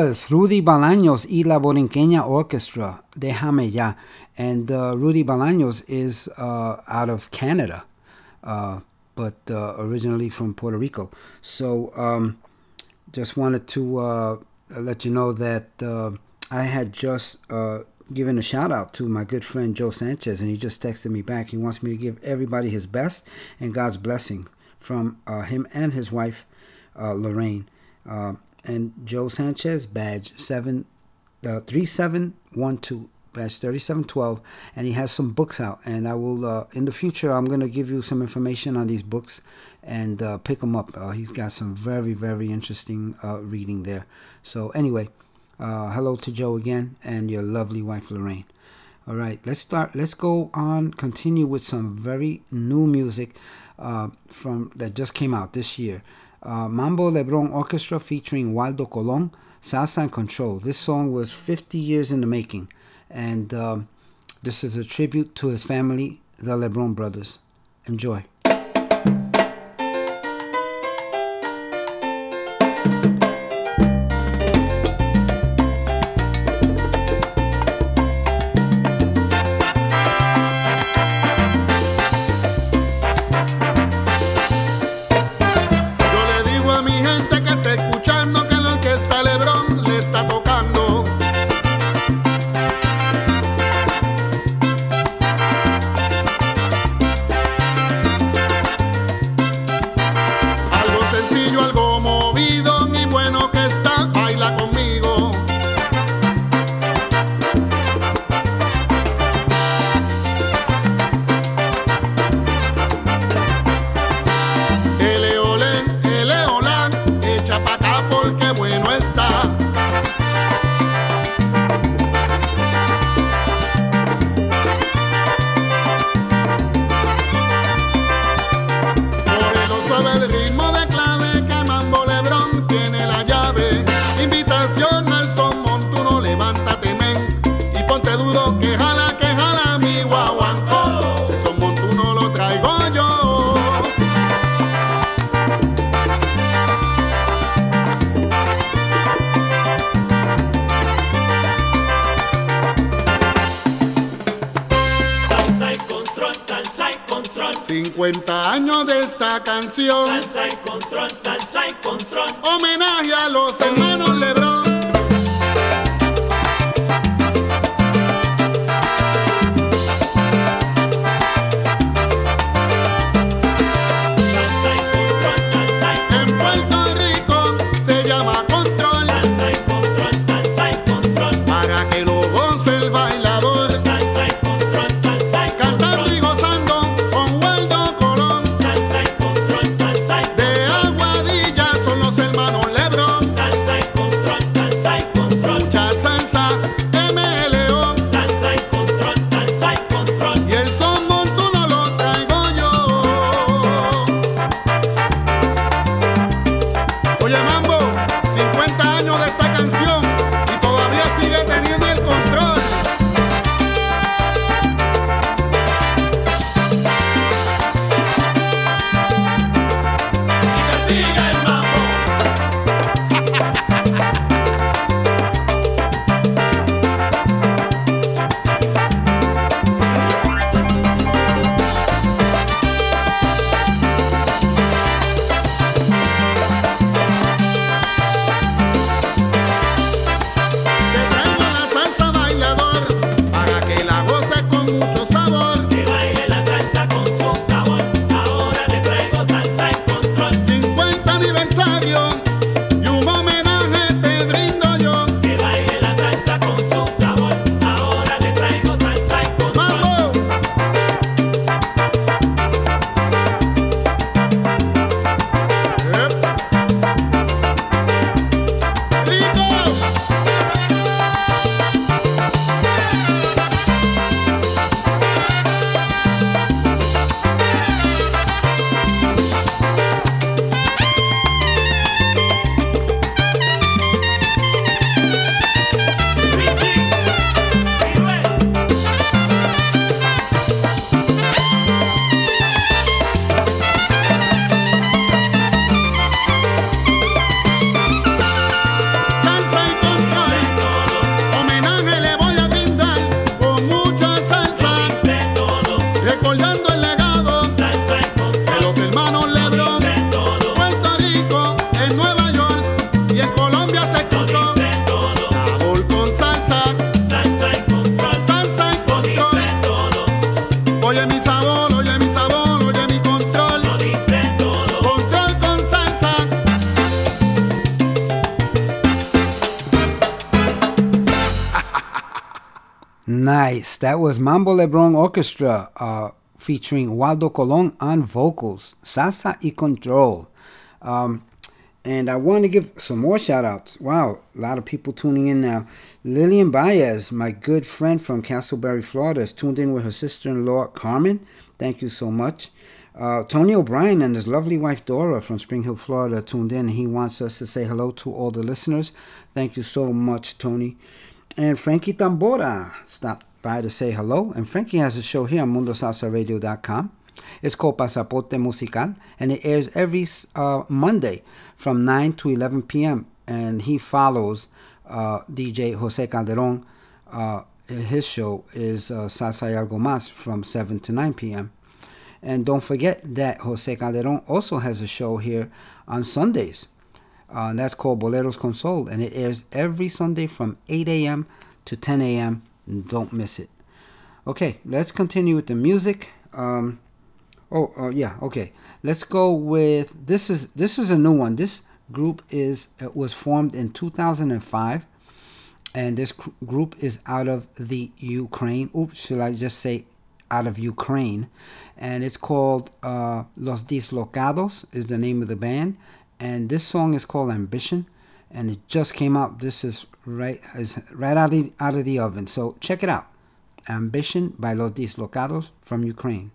Speaker 1: was Rudy Balaños y la Borinqueña Orchestra, Déjame Ya. And uh, Rudy Balaños is uh, out of Canada, uh, but uh, originally from Puerto Rico. So um, just wanted to uh, let you know that uh, I had just given a shout out to my good friend Joe Sanchez, and he just texted me back. He wants me to give everybody his best and God's blessing from him and his wife, Lorraine. And Joe Sanchez, badge seven, uh, three seven one two, badge thirty seven twelve, and he has some books out. And I will uh, in the future I'm gonna give you some information on these books and uh, pick them up. Uh, he's got some very very interesting uh, reading there. So anyway, uh, hello to Joe again and your lovely wife Lorraine. All right, let's start. Let's go on. Continue with some very new music uh, from that just came out this year. Uh, Mambo Lebron Orchestra featuring Waldo Colon, Salsa and Control. This song was 50 years in the making, and um, this is a tribute to his family, the Lebron brothers. Enjoy. That was Mambo Lebron Orchestra uh, featuring Waldo Colon on vocals, Salsa y Control. Um, and I want to give some more shout outs. Wow, a lot of people tuning in now. Lillian Baez, my good friend from Casselberry, Florida, is tuned in with her sister in law, Carmen. Thank you so much. Uh, Tony O'Brien and his lovely wife Dora from Spring Hill, Florida, tuned in. He wants us to say hello to all the listeners. Thank you so much, Tony. And Frankie Tambora stopped by to say hello. And Frankie has a show here on MundoSalsaRadio.com. It's called Pasaporte Musical, and it airs every uh, Monday from 9 to 11 p.m. And he follows uh, DJ Jose Calderon. Uh, his show is uh, Salsa y Algo Más from 7 to 9 p.m. And don't forget that Jose Calderon also has a show here on Sundays. Uh, and that's called Boleros Console, and it airs every Sunday from 8 a.m. to 10 a.m. Don't miss it. Okay, let's continue with the music. Um, oh, oh yeah, okay. Let's go with this is this is a new one. This group is was formed in 2005, and this group is out of the Ukraine. Oops, should I just say out of Ukraine? And it's called uh, Los Dislocados is the name of the band, and this song is called Ambition, and it just came out. This is right is right out of, out of the oven. So check it out. Ambition by Los Dislocados from Ukraine.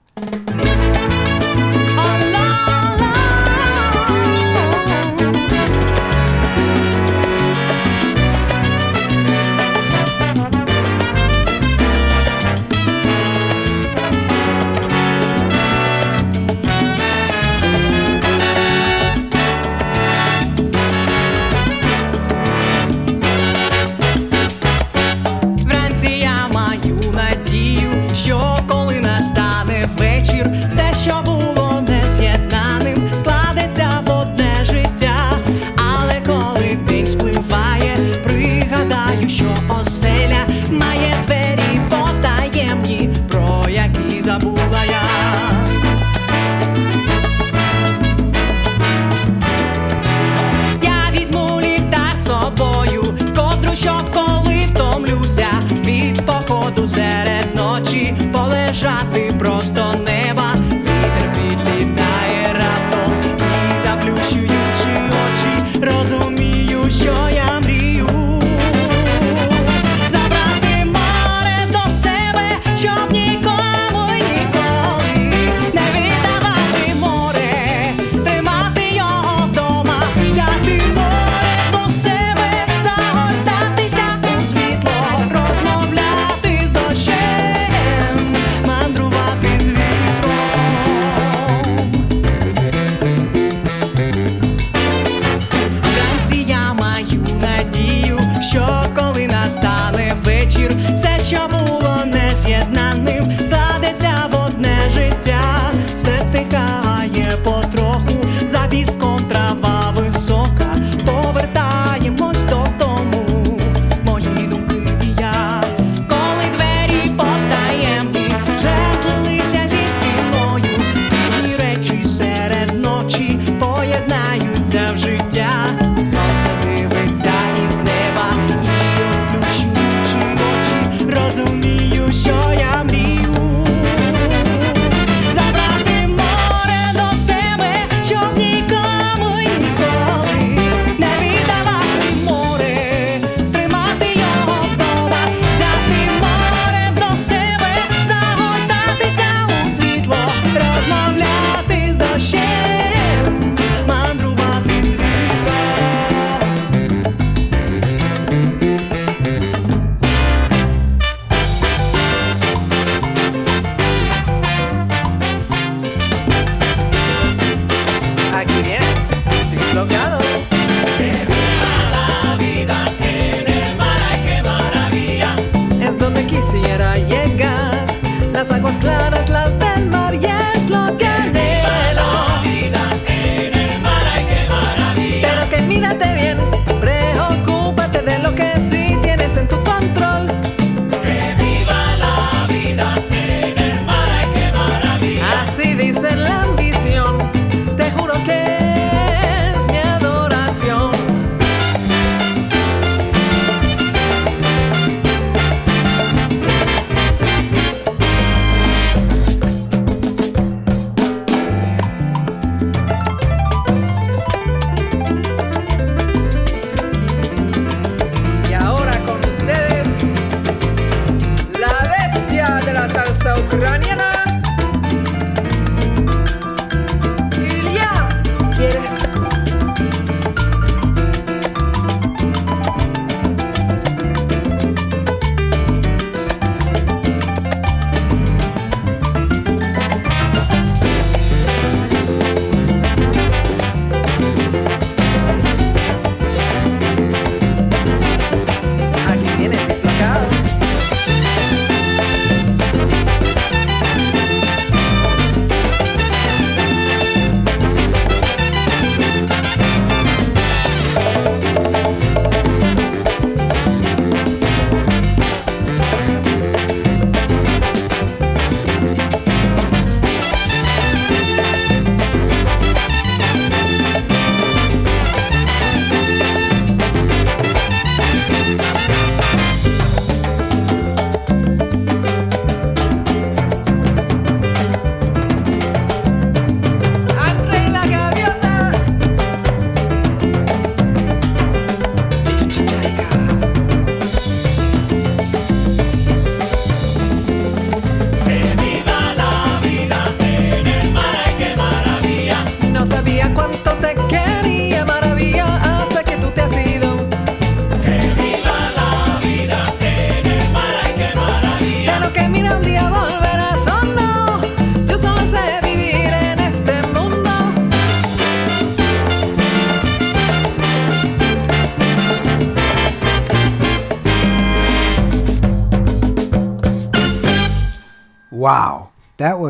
Speaker 17: лежати просто не.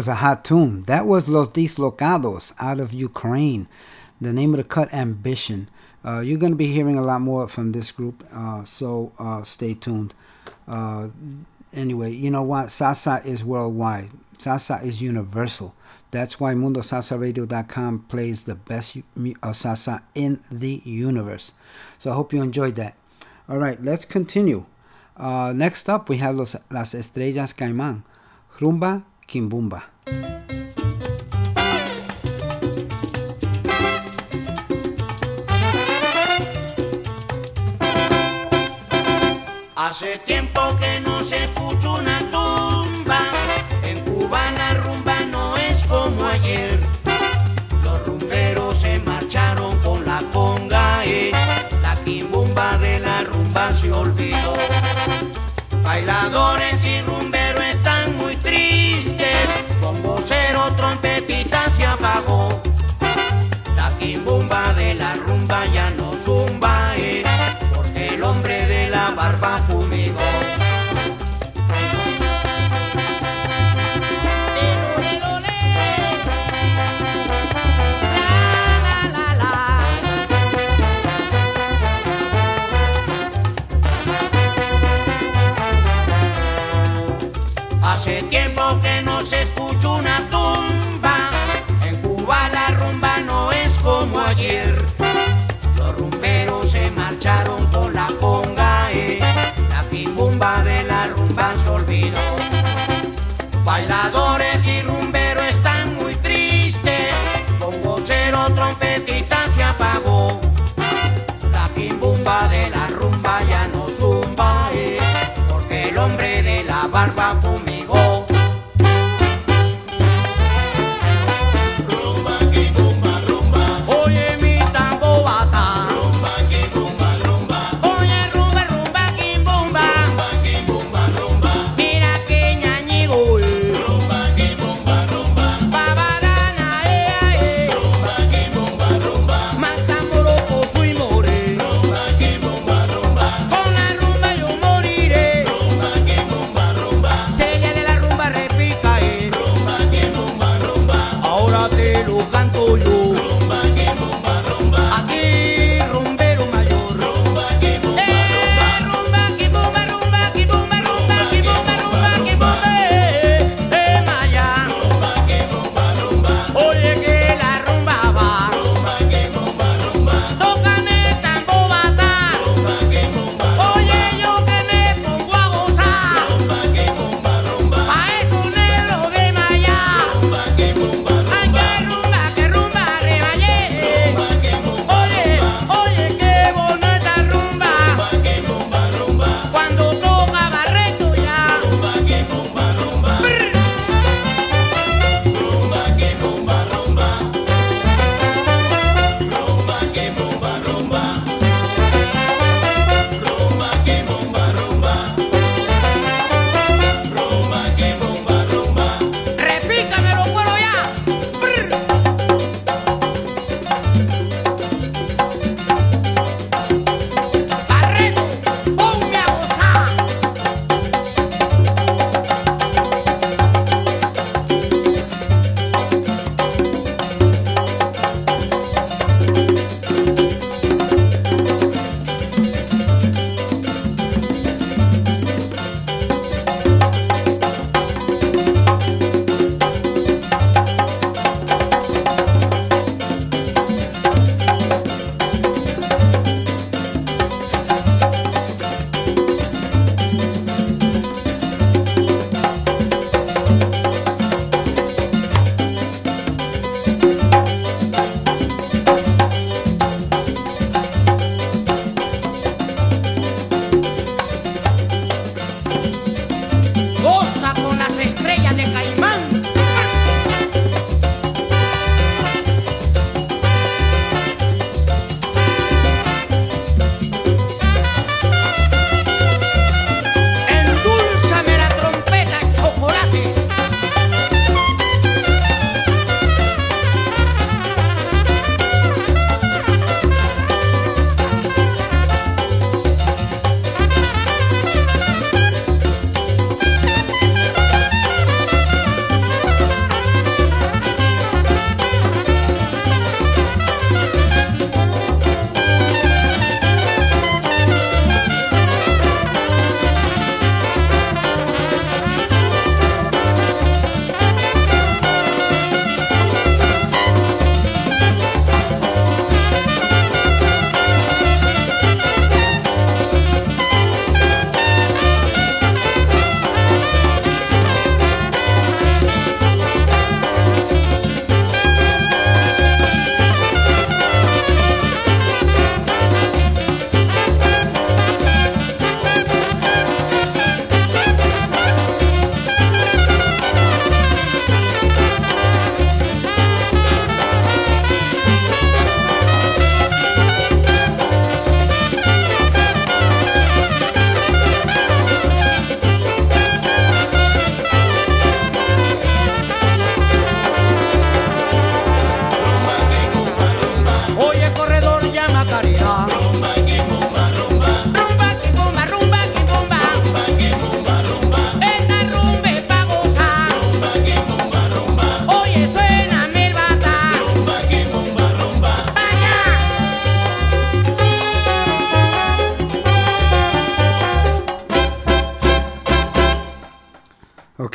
Speaker 1: Was a hot tune. That was Los Dislocados out of Ukraine. The name of the cut, Ambition. Uh, you're going to be hearing a lot more from this group, uh, so uh, stay tuned. Uh, anyway, you know what? Salsa is worldwide. Salsa is universal. That's why MundoSalsaRadio.com plays the best uh, salsa in the universe. So I hope you enjoyed that. All right, let's continue. Uh, next up, we have los, Las Estrellas Caimán, Rumba Kimbumba.
Speaker 11: Hace tiempo que no se escucha una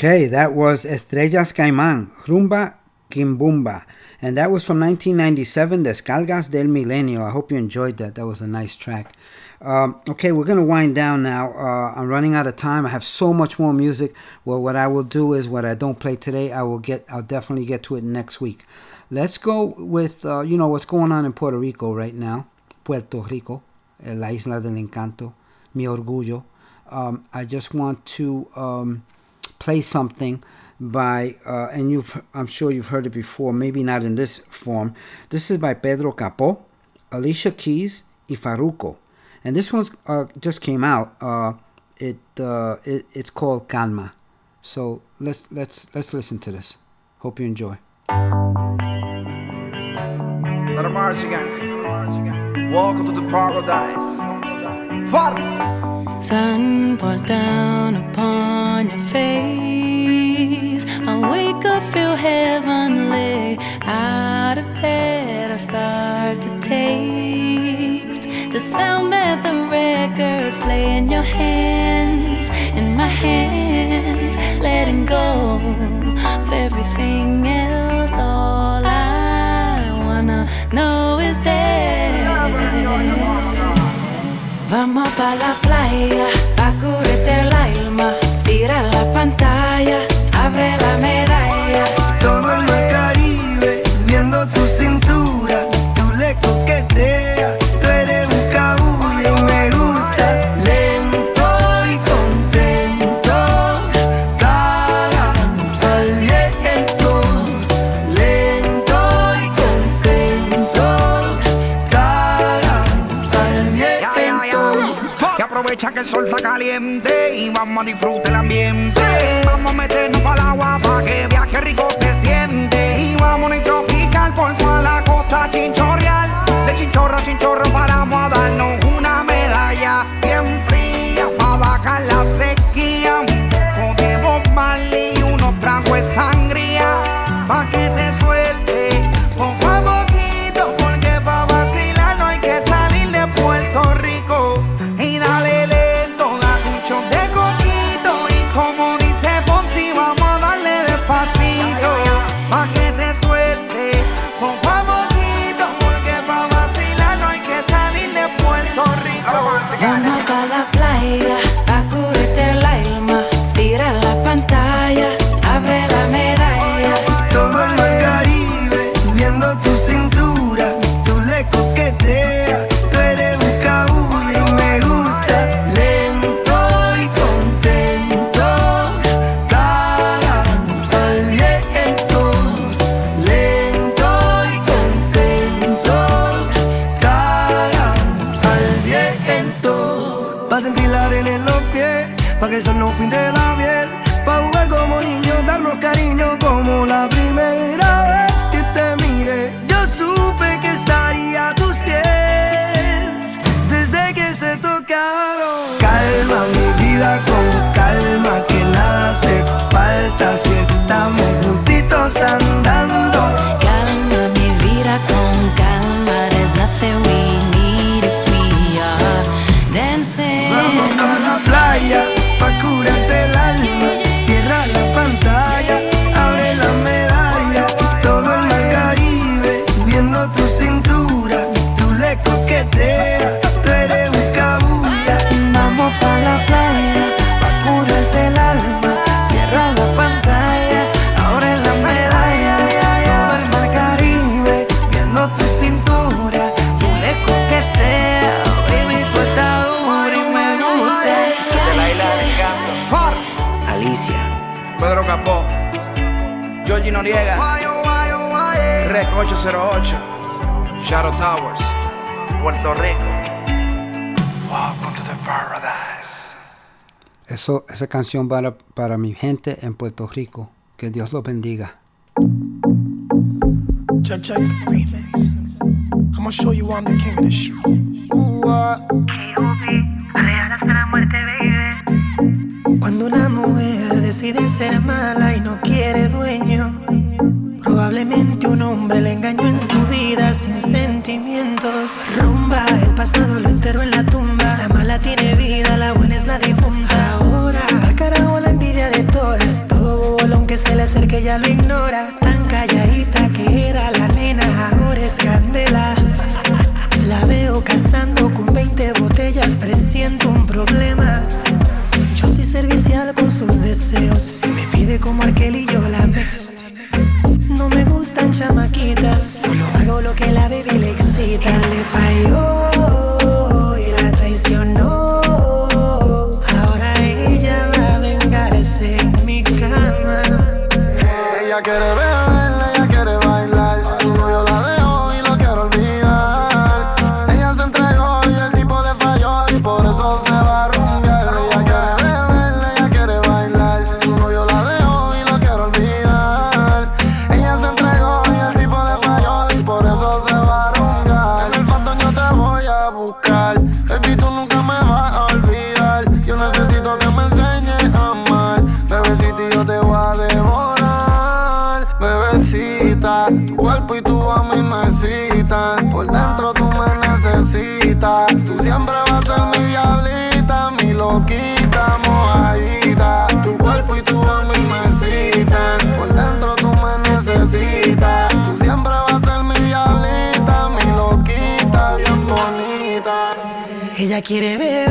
Speaker 1: Okay, that was Estrellas Caimán, Rumba Kimbumba. And that was from 1997, Descargas del Milenio. I hope you enjoyed that. That was a nice track. Um, okay, we're going to wind down now. Uh, I'm running out of time. I have so much more music. Well, what I will do is what I don't play today, I will get, I'll definitely get to it next week. Let's go with, uh, you know, what's going on in Puerto Rico right now. Puerto Rico, eh, la isla del encanto, mi orgullo. Um, I just want to um, play something by uh, and you've I'm sure you've heard it before, maybe not in this form. This is by Pedro Capó, Alicia Keys, y Farruko, and this one uh, just came out. Uh, it, uh, it it's called Calma. So let's let's let's listen to this. Hope you enjoy.
Speaker 18: Welcome to the paradise.
Speaker 19: Sun pours down upon your face. I wake up, feel heavenly. Out of bed, I start to taste the sound that the record play in your hands, in my hands, Pa la playa, el
Speaker 18: sol está caliente y vamos a disfrutar el ambiente. Vamos a meternos para el agua para que viaje rico se siente. Y vamos a tropical por toda la costa chinchorreal. De chinchorro a chinchorro paramos a darnos Towers. Puerto Rico. Welcome to the paradise.
Speaker 1: Eso, esa canción para, para mi gente en Puerto Rico. Que Dios los bendiga.
Speaker 20: Check, check, remix. I'ma show you I'm the king of this shit.
Speaker 21: Cuando una mujer decide ser mala y no quiere dueño, probablemente un hombre le engañó en su
Speaker 22: high.
Speaker 17: Oh. quiere
Speaker 3: ver.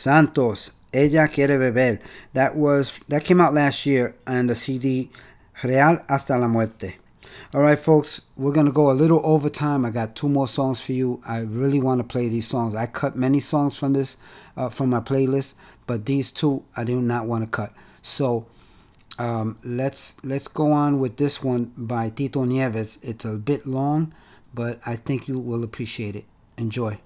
Speaker 3: Santos, Ella Quiere Beber. That was that came out last year on the CD Real Hasta la Muerte. All right, folks, we're gonna go a little over time. I got two more songs for you. I really want to play these songs. I cut many songs from this uh, from my playlist, but these two I do not want to cut. So um, let's let's go on with this one by Tito Nieves. It's a bit long, but I think you will appreciate it. Enjoy.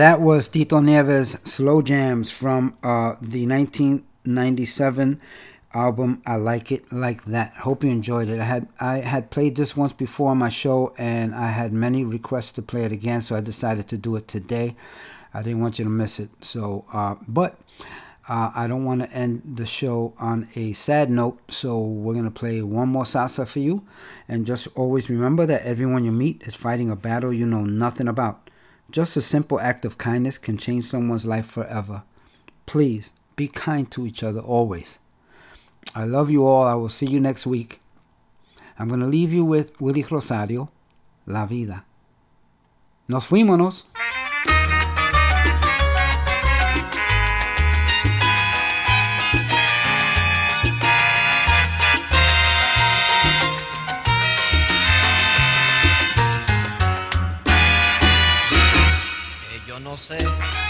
Speaker 23: That
Speaker 24: was
Speaker 1: Tito Nieves' Slow Jams from uh, the 1997 album I Like It Like That. Hope you enjoyed it. I had I had played this once before on my show and I had many requests to play it again, so I decided to do it today. I didn't want you to miss it. So uh, but uh, I don't want to end the show on a sad note, so we're going to play one more salsa for you. And just always remember that everyone you meet is fighting a battle you know nothing about. Just a simple act of kindness can change someone's life forever. Please be kind to each other always. I love you all. I will see you next week. I'm going to leave you with Willie Rosario, La Vida. Nos fuímonos.
Speaker 6: No